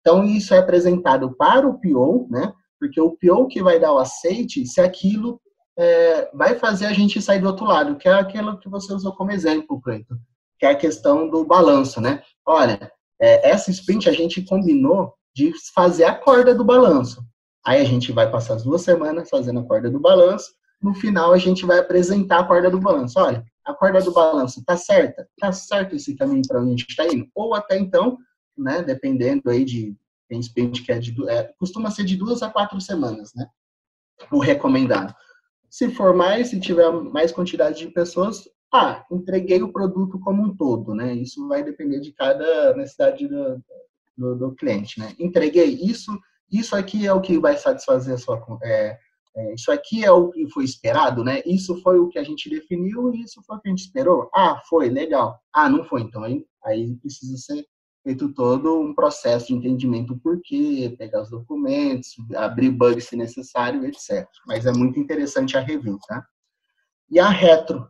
Então, isso é apresentado para o PO, né? Porque o PO que vai dar o aceite, se aquilo é, vai fazer a gente sair do outro lado, que é aquilo que você usou como exemplo, Cleiton, que é a questão do balanço, né? Olha, é, essa sprint a gente combinou de fazer a corda do balanço. Aí a gente vai passar as duas semanas fazendo a corda do balanço. No final, a gente vai apresentar a corda do balanço. Olha, a corda do balanço tá certa? Tá certo esse caminho para onde a gente está indo? Ou até então, né, dependendo aí de tem sprint que é de, é, costuma ser de duas a quatro semanas, né? O recomendado. Se for mais, se tiver mais quantidade de pessoas, ah, entreguei o produto como um todo, né? Isso vai depender de cada necessidade do, do, do cliente, né? Entreguei isso, isso aqui é o que vai satisfazer a sua é, é, isso aqui é o que foi esperado, né? Isso foi o que a gente definiu e isso foi o que a gente esperou. Ah, foi, legal. Ah, não foi, então aí, aí precisa ser feito todo um processo de entendimento por quê, pegar os documentos, abrir bugs se necessário, etc. Mas é muito interessante a review, tá? E a retro,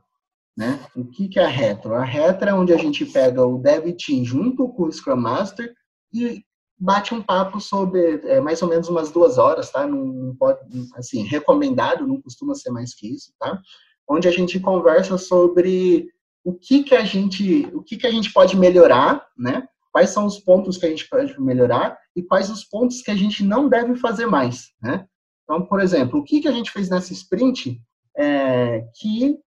né? O que, que é a retro? A retro é onde a gente pega o Dev Team junto com o Scrum Master e bate um papo sobre é, mais ou menos umas duas horas, tá? Não pode, assim, recomendado, não costuma ser mais que isso, tá? Onde a gente conversa sobre o que que a gente, o que que a gente pode melhorar, né? Quais são os pontos que a gente pode melhorar e quais os pontos que a gente não deve fazer mais, né? Então, por exemplo, o que, que a gente fez nessa sprint é, que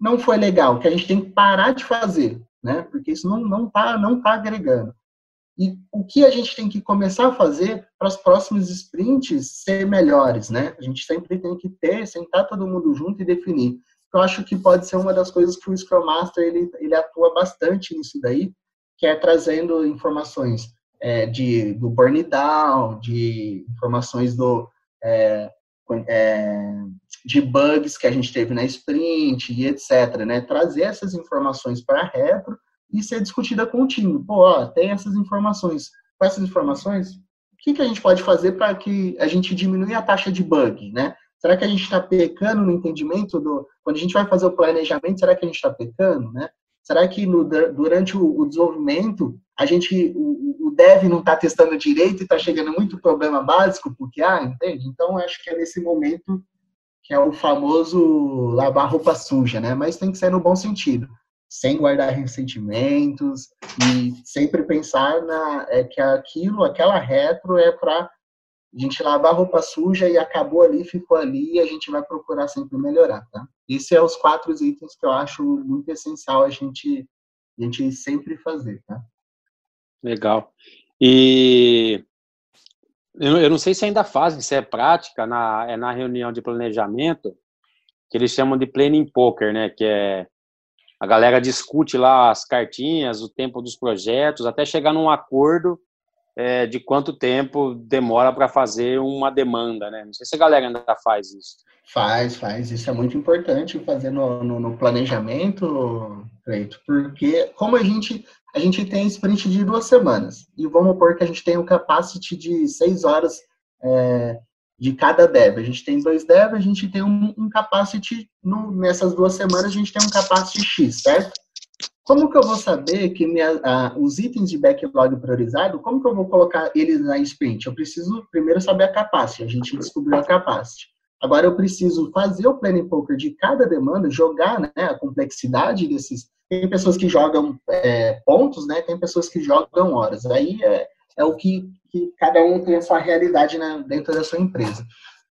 não foi legal, que a gente tem que parar de fazer, né? Porque isso não não tá não tá agregando. E o que a gente tem que começar a fazer para as próximas sprints ser melhores, né? A gente sempre tem que ter, sentar todo mundo junto e definir. Eu acho que pode ser uma das coisas que o Scrum Master ele, ele atua bastante nisso daí, que é trazendo informações é, de, do burn down, de informações do, é, é, de bugs que a gente teve na sprint e etc. Né? Trazer essas informações para a repro e ser discutida com o time. Pô, ó, tem essas informações. Com essas informações, o que, que a gente pode fazer para que a gente diminua a taxa de bug, né? Será que a gente está pecando no entendimento do... Quando a gente vai fazer o planejamento, será que a gente está pecando, né? Será que no, durante o, o, desenvolvimento a gente, o, o dev não está testando direito e está chegando muito problema básico porque ah, entende? Então acho que é nesse momento que é o famoso lavar roupa suja, né? Mas tem que ser no bom sentido, sem guardar ressentimentos e sempre pensar na é que aquilo, aquela retro é para a gente lavar roupa suja e acabou ali, ficou ali e a gente vai procurar sempre melhorar, tá? Esses são os quatro itens que eu acho muito essencial a gente a gente sempre fazer, tá? Legal. E eu, não sei se ainda fazem, se é prática, na, é na reunião de planejamento, que eles chamam de planning poker, né? Que é a galera discute lá as cartinhas, o tempo dos projetos, até chegar num acordo é, de quanto tempo demora para fazer uma demanda, né? Não sei se a galera ainda faz isso. Faz, faz. Isso é muito importante fazer no, no, no planejamento, Cleito, porque como a gente a gente tem sprint de duas semanas. E vamos supor que a gente tem um capacity de seis horas é, de cada dev. A gente tem dois dev, a gente tem um, um capacity, no, nessas duas semanas a gente tem um capacity X, certo? Como que eu vou saber que minha, os itens de backlog priorizado, como que eu vou colocar eles na sprint? Eu preciso primeiro saber a capacity, a gente descobriu a capacity. Agora eu preciso fazer o planning poker de cada demanda, jogar né, a complexidade desses, tem pessoas que jogam é, pontos, né? Tem pessoas que jogam horas. Aí é, é o que, que cada um tem a sua realidade né, dentro da sua empresa.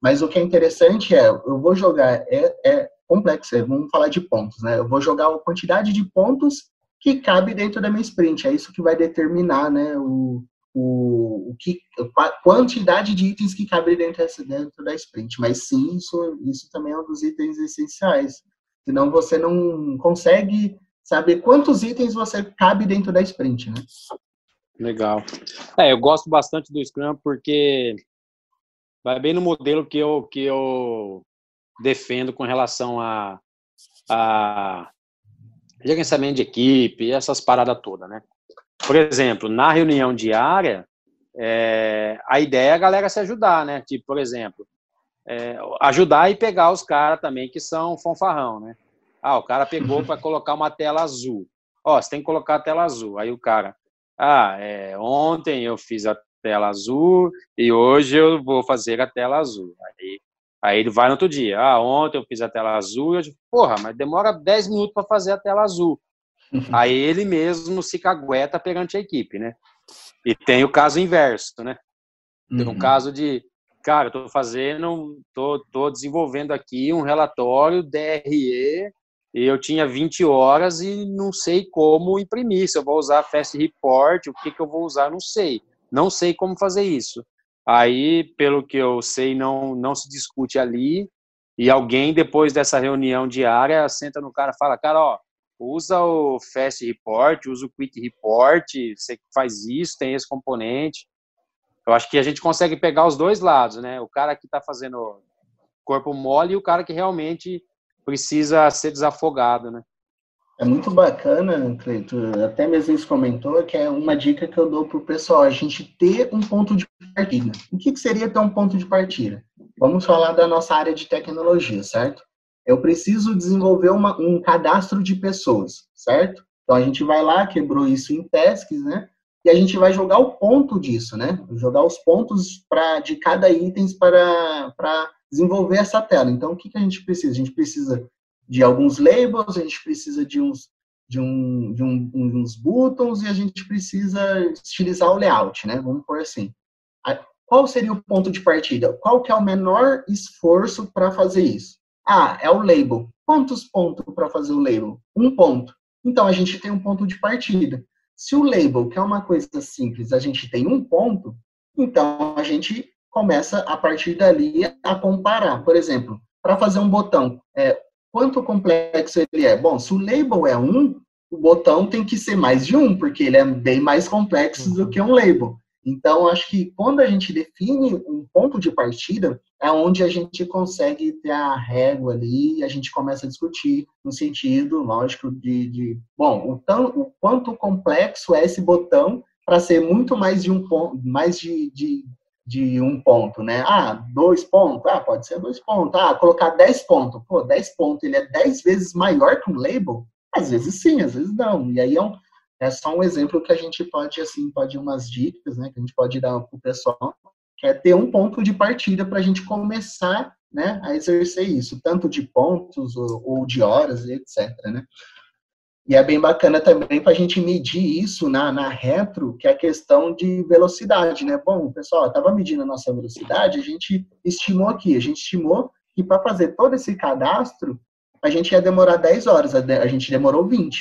Mas o que é interessante é, eu vou jogar, é, é complexo, é, vamos falar de pontos, né? Eu vou jogar a quantidade de pontos que cabe dentro da minha sprint. É isso que vai determinar, né, o, o, o que, a quantidade de itens que cabe dentro, dentro da sprint. Mas sim, isso, isso também é um dos itens essenciais. Senão você não consegue saber quantos itens você cabe dentro da sprint, né? Legal. É, eu gosto bastante do Scrum porque vai bem no modelo que eu, que eu defendo com relação a, a gerenciamento de equipe, essas paradas todas, né? Por exemplo, na reunião diária, é, a ideia é a galera se ajudar, né? Tipo, por exemplo, é, ajudar e pegar os caras também que são fanfarrão, né? Ah, o cara pegou para colocar uma tela azul. Ó, você tem que colocar a tela azul. Aí o cara, ah, é, ontem eu fiz a tela azul e hoje eu vou fazer a tela azul. Aí, aí ele vai no outro dia. Ah, ontem eu fiz a tela azul. Eu digo, porra, mas demora 10 minutos para fazer a tela azul. [laughs] Aí ele mesmo se cagueta perante a equipe, né? E tem o caso inverso, né? Tem um uhum. caso de, cara, eu tô fazendo, tô, tô desenvolvendo aqui um relatório DRE e eu tinha 20 horas e não sei como imprimir. Se eu vou usar Fast Report, o que, que eu vou usar, não sei. Não sei como fazer isso. Aí, pelo que eu sei, não, não se discute ali. E alguém, depois dessa reunião diária, senta no cara e fala: Cara, ó, usa o Fast Report, usa o Quick Report, você faz isso, tem esse componente. Eu acho que a gente consegue pegar os dois lados, né? O cara que está fazendo corpo mole e o cara que realmente precisa ser desafogado, né? É muito bacana, Cleito, até mesmo isso comentou, que é uma dica que eu dou para o pessoal, a gente ter um ponto de partida. O que, que seria ter um ponto de partida? Vamos falar da nossa área de tecnologia, certo? Eu preciso desenvolver uma, um cadastro de pessoas, certo? Então a gente vai lá, quebrou isso em tasks, né? E a gente vai jogar o ponto disso, né? Jogar os pontos pra, de cada item para, desenvolver essa tela. Então, o que, que a gente precisa? A gente precisa de alguns labels, a gente precisa de uns de, um, de um, uns buttons e a gente precisa estilizar o layout, né? Vamos por assim. Qual seria o ponto de partida? Qual que é o menor esforço para fazer isso? Ah, é o label. Quantos pontos para fazer o label? Um ponto. Então, a gente tem um ponto de partida. Se o label, que é uma coisa simples, a gente tem um ponto, então a gente começa a partir dali a comparar. Por exemplo, para fazer um botão, é, quanto complexo ele é? Bom, se o label é um, o botão tem que ser mais de um, porque ele é bem mais complexo do que um label. Então, acho que quando a gente define um ponto de partida, é onde a gente consegue ter a régua ali e a gente começa a discutir no sentido, lógico, de, de bom, o, tão, o quanto complexo é esse botão para ser muito mais de um ponto, mais de, de de um ponto, né? Ah, dois pontos, ah, pode ser dois pontos. Ah, colocar dez pontos. Pô, dez pontos, ele é dez vezes maior que um label. Às vezes sim, às vezes não. E aí é, um, é só um exemplo que a gente pode, assim, pode umas dicas, né, que a gente pode dar para o pessoal, que é ter um ponto de partida para a gente começar né, a exercer isso, tanto de pontos ou, ou de horas, etc. Né? E é bem bacana também para a gente medir isso na, na retro, que é a questão de velocidade, né? Bom, pessoal, estava medindo a nossa velocidade, a gente estimou aqui, a gente estimou que para fazer todo esse cadastro, a gente ia demorar 10 horas, a gente demorou 20,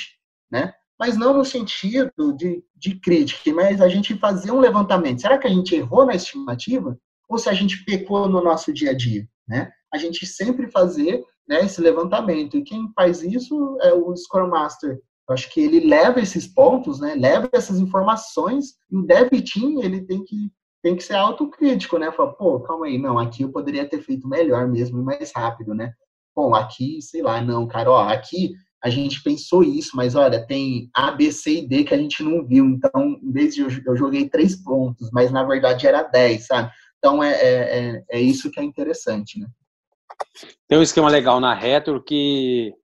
né? Mas não no sentido de, de crítica, mas a gente fazer um levantamento. Será que a gente errou na estimativa? Ou se a gente pecou no nosso dia a dia, né? A gente sempre fazer né, esse levantamento. E quem faz isso é o Scrum Master. Eu acho que ele leva esses pontos, né, leva essas informações, e o dev team ele tem que, tem que ser autocrítico, né? Falar, pô, calma aí, não, aqui eu poderia ter feito melhor mesmo, mais rápido, né? Bom, aqui, sei lá, não, cara, ó, aqui a gente pensou isso, mas olha, tem A, B, C e D que a gente não viu, então, em vez de eu, eu joguei três pontos, mas na verdade era dez, sabe? Então, é, é, é, é isso que é interessante, né? Tem um esquema legal na Retro que,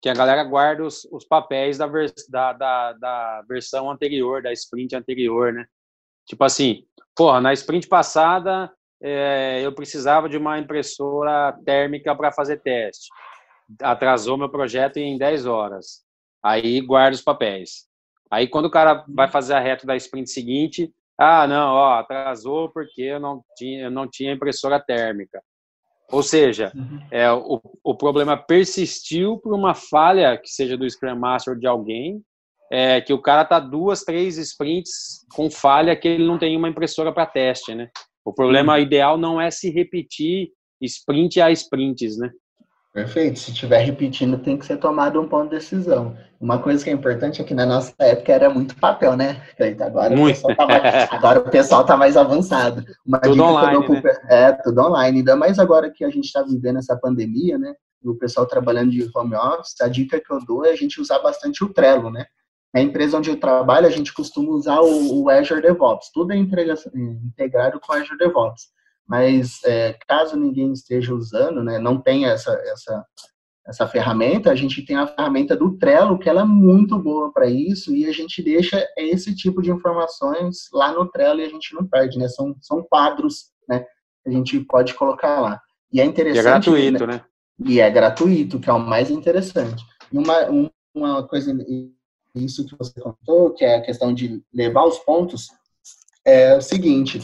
que a galera guarda os, os papéis da, vers, da, da, da versão anterior, da sprint anterior, né? Tipo assim, porra, na sprint passada é, eu precisava de uma impressora térmica para fazer teste. Atrasou meu projeto em 10 horas. Aí guarda os papéis. Aí quando o cara vai fazer a reta da sprint seguinte, ah, não, ó, atrasou porque eu não tinha, eu não tinha impressora térmica. Ou seja, uhum. é, o, o problema persistiu por uma falha, que seja do Scrum Master ou de alguém, é, que o cara tá duas, três sprints com falha que ele não tem uma impressora para teste, né? O problema uhum. ideal não é se repetir sprint a sprints, né? Perfeito. Se estiver repetindo, tem que ser tomado um ponto de decisão. Uma coisa que é importante é que na nossa época era muito papel, né? Agora, muito. O, pessoal tá mais, agora o pessoal tá mais avançado. Uma tudo online, né? É, tudo online. Ainda mais agora que a gente está vivendo essa pandemia, né? O pessoal trabalhando de home office, a dica que eu dou é a gente usar bastante o Trello, né? Na empresa onde eu trabalho, a gente costuma usar o, o Azure DevOps. Tudo é integrado com o Azure DevOps mas é, caso ninguém esteja usando, né, não tenha essa, essa, essa ferramenta, a gente tem a ferramenta do Trello, que ela é muito boa para isso, e a gente deixa esse tipo de informações lá no Trello e a gente não perde, né? São, são quadros, né? Que a gente pode colocar lá. E é interessante... E é gratuito, né? E é gratuito, que é o mais interessante. E uma, uma coisa, isso que você contou, que é a questão de levar os pontos, é o seguinte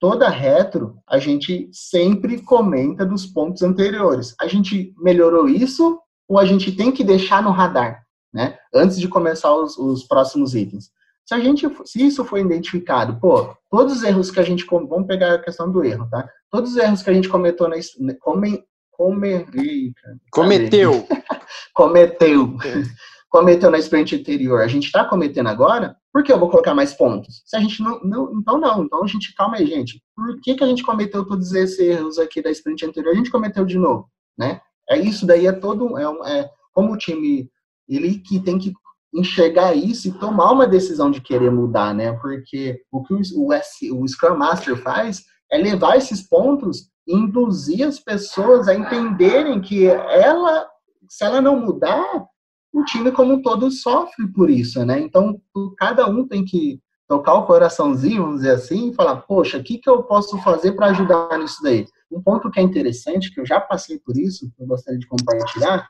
toda retro, a gente sempre comenta dos pontos anteriores. A gente melhorou isso ou a gente tem que deixar no radar, né? Antes de começar os, os próximos itens. Se a gente, se isso foi identificado, pô, todos os erros que a gente, vamos pegar a questão do erro, tá? Todos os erros que a gente cometeu na, come, come, cometeu, [laughs] cometeu, cometeu na sprint anterior, a gente está cometendo agora, por que eu vou colocar mais pontos? Se a gente não, não, então não, então a gente, calma aí, gente, por que, que a gente cometeu todos esses erros aqui da sprint anterior? A gente cometeu de novo, né? É isso daí, é todo, é, é como o time, ele que tem que enxergar isso e tomar uma decisão de querer mudar, né? Porque o que o, o, o Scrum Master faz é levar esses pontos e induzir as pessoas a entenderem que ela, se ela não mudar, o time como um todo sofre por isso, né? Então, cada um tem que tocar o coraçãozinho, vamos dizer assim, e falar, poxa, o que, que eu posso fazer para ajudar nisso daí? Um ponto que é interessante, que eu já passei por isso, que eu gostaria de compartilhar,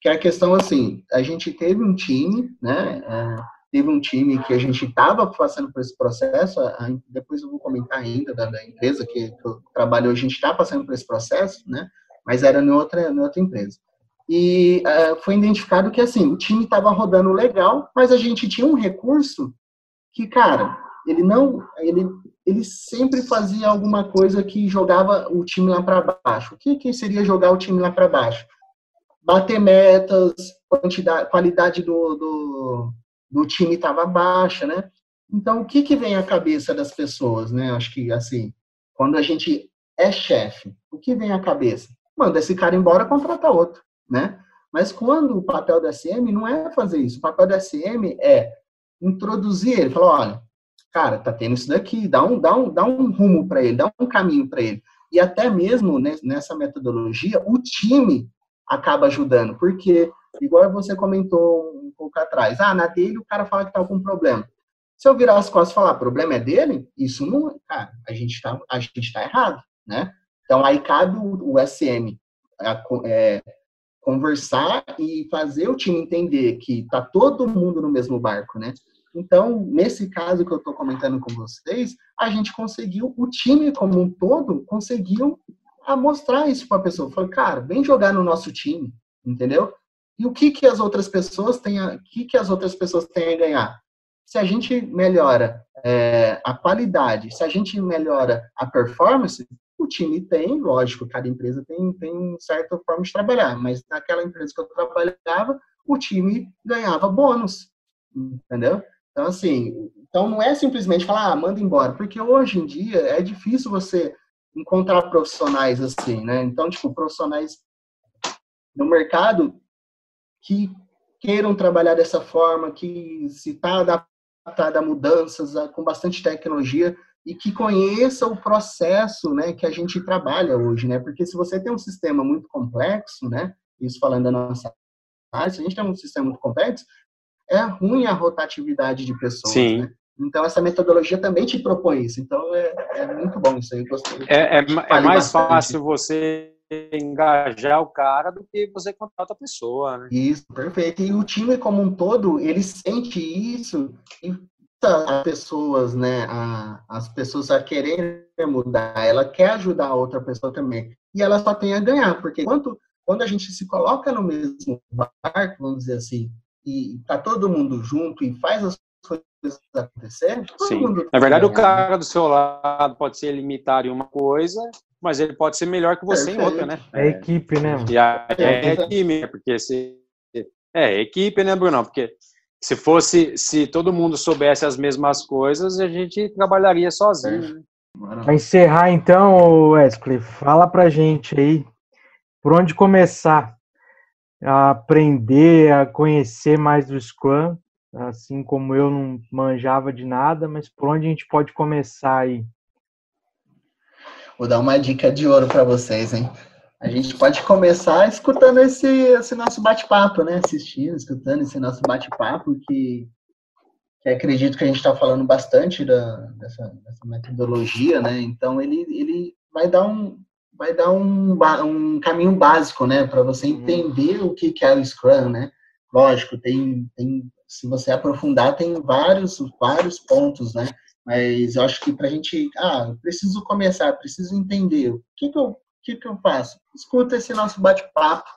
que é a questão assim, a gente teve um time, né? É, teve um time que a gente estava passando por esse processo, depois eu vou comentar ainda da, empresa que, que eu trabalho, a gente está passando por esse processo, né? Mas era em outra, em outra empresa e uh, foi identificado que assim o time estava rodando legal, mas a gente tinha um recurso que, cara, ele não, ele, ele sempre fazia alguma coisa que jogava o time lá para baixo. O que, que seria jogar o time lá para baixo? Bater metas, quantidade, qualidade do, do, do time estava baixa, né? Então, o que, que vem à cabeça das pessoas, né? Acho que, assim, quando a gente é chefe, o que vem à cabeça? Manda esse cara embora, contrata outro né? Mas quando o papel do SM não é fazer isso, o papel do SM é introduzir ele, falar, olha, cara, tá tendo isso daqui, dá um, dá um, dá um rumo para ele, dá um caminho para ele. E até mesmo nessa metodologia, o time acaba ajudando, porque igual você comentou um pouco atrás. Ah, na dele o cara fala que tá com problema. Se eu virar as costas e falar, problema é dele, isso não, cara, a gente tá, a gente tá errado, né? Então aí cabe o, o SM é, conversar e fazer o time entender que tá todo mundo no mesmo barco, né? Então, nesse caso que eu estou comentando com vocês, a gente conseguiu, o time como um todo conseguiu mostrar isso para a pessoa. Falei, cara, vem jogar no nosso time, entendeu? E o que que as outras pessoas têm, a, que que as outras pessoas têm a ganhar? Se a gente melhora é, a qualidade, se a gente melhora a performance, o time tem, lógico, cada empresa tem, tem certa forma de trabalhar, mas naquela empresa que eu trabalhava, o time ganhava bônus, entendeu? Então, assim, então não é simplesmente falar, ah, manda embora, porque hoje em dia é difícil você encontrar profissionais assim, né? Então, tipo, profissionais no mercado que queiram trabalhar dessa forma, que se está adaptado a mudanças, com bastante tecnologia, e que conheça o processo né, que a gente trabalha hoje, né? Porque se você tem um sistema muito complexo, né? Isso falando da nossa área, se a gente tem um sistema muito complexo, é ruim a rotatividade de pessoas, Sim. né? Então, essa metodologia também te propõe isso. Então, é, é muito bom isso aí. É, é, é mais bastante. fácil você engajar o cara do que você contrata a pessoa, né? Isso, perfeito. E o time como um todo, ele sente isso e as pessoas, né, a, as pessoas a quererem mudar, ela quer ajudar a outra pessoa também. E ela só tem a ganhar, porque quando, quando a gente se coloca no mesmo barco, vamos dizer assim, e tá todo mundo junto e faz as coisas acontecerem, todo Sim. mundo. Na verdade, o cara do seu lado pode ser limitado em uma coisa, mas ele pode ser melhor que você Perfeito. em outra, né? É equipe, né? E a, é, é equipe, porque se. É, equipe, né, Bruno? Porque se fosse, se todo mundo soubesse as mesmas coisas, a gente trabalharia sozinho. Né? Para encerrar, então, Wesley, fala pra gente aí por onde começar a aprender, a conhecer mais do Scrum, assim como eu não manjava de nada, mas por onde a gente pode começar aí? Vou dar uma dica de ouro para vocês, hein? A gente pode começar escutando esse, esse nosso bate-papo, né? Assistindo, escutando esse nosso bate-papo, que, que acredito que a gente está falando bastante da, dessa, dessa, metodologia, né? Então, ele, ele vai dar um, vai dar um, um caminho básico, né? Para você uhum. entender o que, que é o Scrum, né? Lógico, tem, tem, se você aprofundar, tem vários, vários pontos, né? Mas eu acho que para a gente, ah, preciso começar, preciso entender o que, que eu que, que eu faço? Escuta esse nosso bate-papo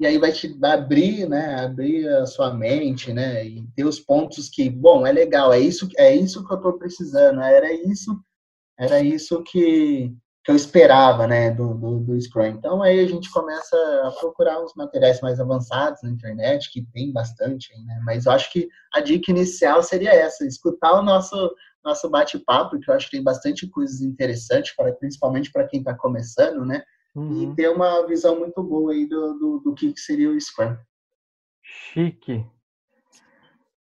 e aí vai te abrir, né, abrir a sua mente, né, e ter os pontos que, bom, é legal, é isso, é isso que eu estou precisando, era isso, era isso que, que eu esperava, né, do, do, do Scrum. Então aí a gente começa a procurar uns materiais mais avançados na internet, que tem bastante, né, mas eu acho que a dica inicial seria essa, escutar o nosso nosso bate-papo, que eu acho que tem bastante coisas interessantes, para, principalmente para quem está começando, né? Uhum. E ter uma visão muito boa aí do, do, do que seria o Scrum. Chique.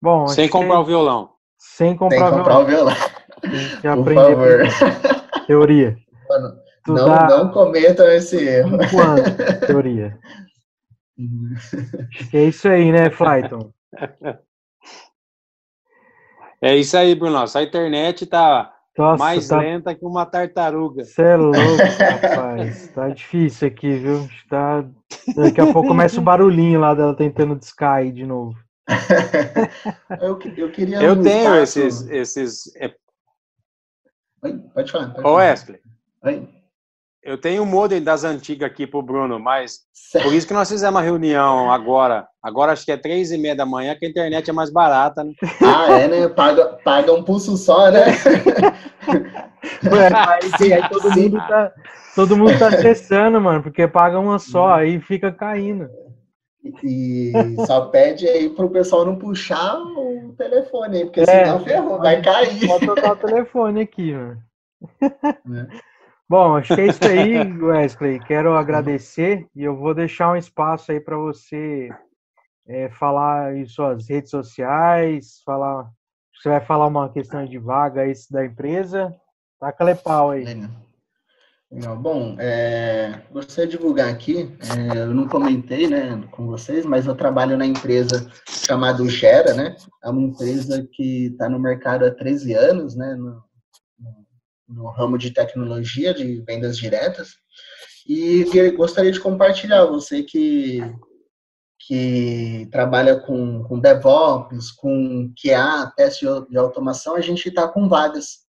Bom, sem comprar que... o violão. Sem comprar, sem comprar o violão. Tem que aprender Por teoria. Mano, não, não cometam esse erro. Quanto? Teoria. [laughs] é isso aí, né, Flyton? [laughs] É isso aí, Bruno. A internet tá Nossa, mais tá... lenta que uma tartaruga. Você é louco, rapaz. [laughs] tá difícil aqui, viu? Tá... Daqui a pouco começa o barulhinho lá dela tentando descair de novo. [laughs] eu, eu queria. Eu um tenho espaço... esses. esses... É Oi, pode falar. Pode Ô, Wesley. Oi. Eu tenho um modem das antigas aqui pro Bruno, mas certo. por isso que nós fizemos uma reunião agora. Agora acho que é três e meia da manhã, que a internet é mais barata, né? Ah, é, né? Paga, paga um pulso só, né? [laughs] aí, aí todo, mundo tá, todo mundo tá acessando, mano, porque paga uma só, hum. aí fica caindo. E só pede aí pro pessoal não puxar o telefone, porque é, senão ferrou, vai cair. Pode tocar o telefone aqui, mano. É. Bom, acho que é isso aí, Wesley. Quero agradecer e eu vou deixar um espaço aí para você é, falar em suas redes sociais, falar. Você vai falar uma questão de vaga aí da empresa. Taca pau aí. Legal. Bom, é, gostaria de divulgar aqui, é, eu não comentei né, com vocês, mas eu trabalho na empresa chamada Gera, né? É uma empresa que está no mercado há 13 anos, né? No, no, ramo de tecnologia, de vendas diretas. E gostaria de compartilhar, você que, que trabalha com, com DevOps, com QA, teste de automação, a gente está com vagas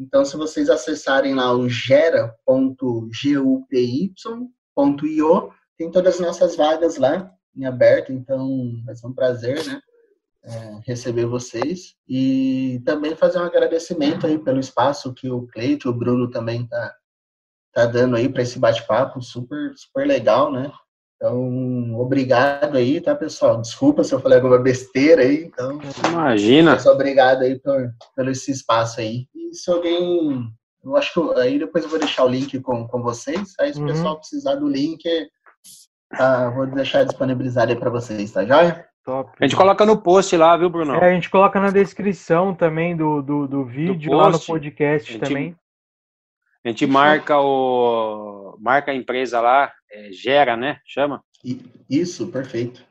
então, se vocês acessarem lá o gera.gupy.io, tem todas as nossas vagas lá em aberto, então vai ser um prazer, né? É, receber vocês e também fazer um agradecimento aí pelo espaço que o Cleito e o Bruno também tá, tá dando aí para esse bate-papo super, super legal, né? Então, obrigado aí, tá, pessoal? Desculpa se eu falei alguma besteira aí, então... Imagina! Obrigado aí por, pelo esse espaço aí se alguém. Eu acho que aí depois eu vou deixar o link com, com vocês. Aí se o uhum. pessoal precisar do link, tá, vou deixar disponibilizado aí para vocês, tá joia? Top. A gente coloca no post lá, viu, Bruno? É, a gente coloca na descrição também do, do, do vídeo, do lá no podcast gente, também. A gente marca o. Marca a empresa lá, é, gera, né? Chama? Isso, perfeito.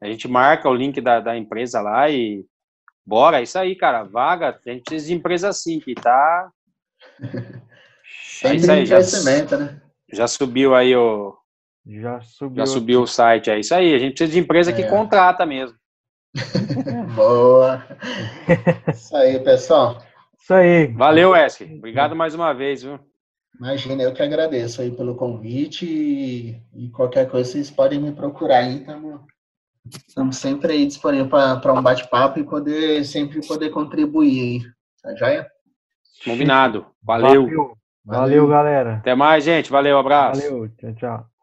A gente marca o link da, da empresa lá e Bora, é isso aí, cara. Vaga, a gente precisa de empresa assim, que tá. [laughs] é isso aí, já, né? já subiu aí o. Já subiu, já subiu o site, é isso aí. A gente precisa de empresa é. que contrata mesmo. [laughs] [laughs] Boa! Isso aí, pessoal. Isso aí. Valeu, Wesley. Obrigado mais uma vez, viu? Imagina, eu que agradeço aí pelo convite e, e qualquer coisa vocês podem me procurar aí, tamo, Estamos sempre aí disponível para um bate-papo e poder sempre poder contribuir. Tá joia? Combinado. Valeu. Valeu. Valeu, galera. Até mais, gente. Valeu, abraço. Valeu. Tchau, tchau.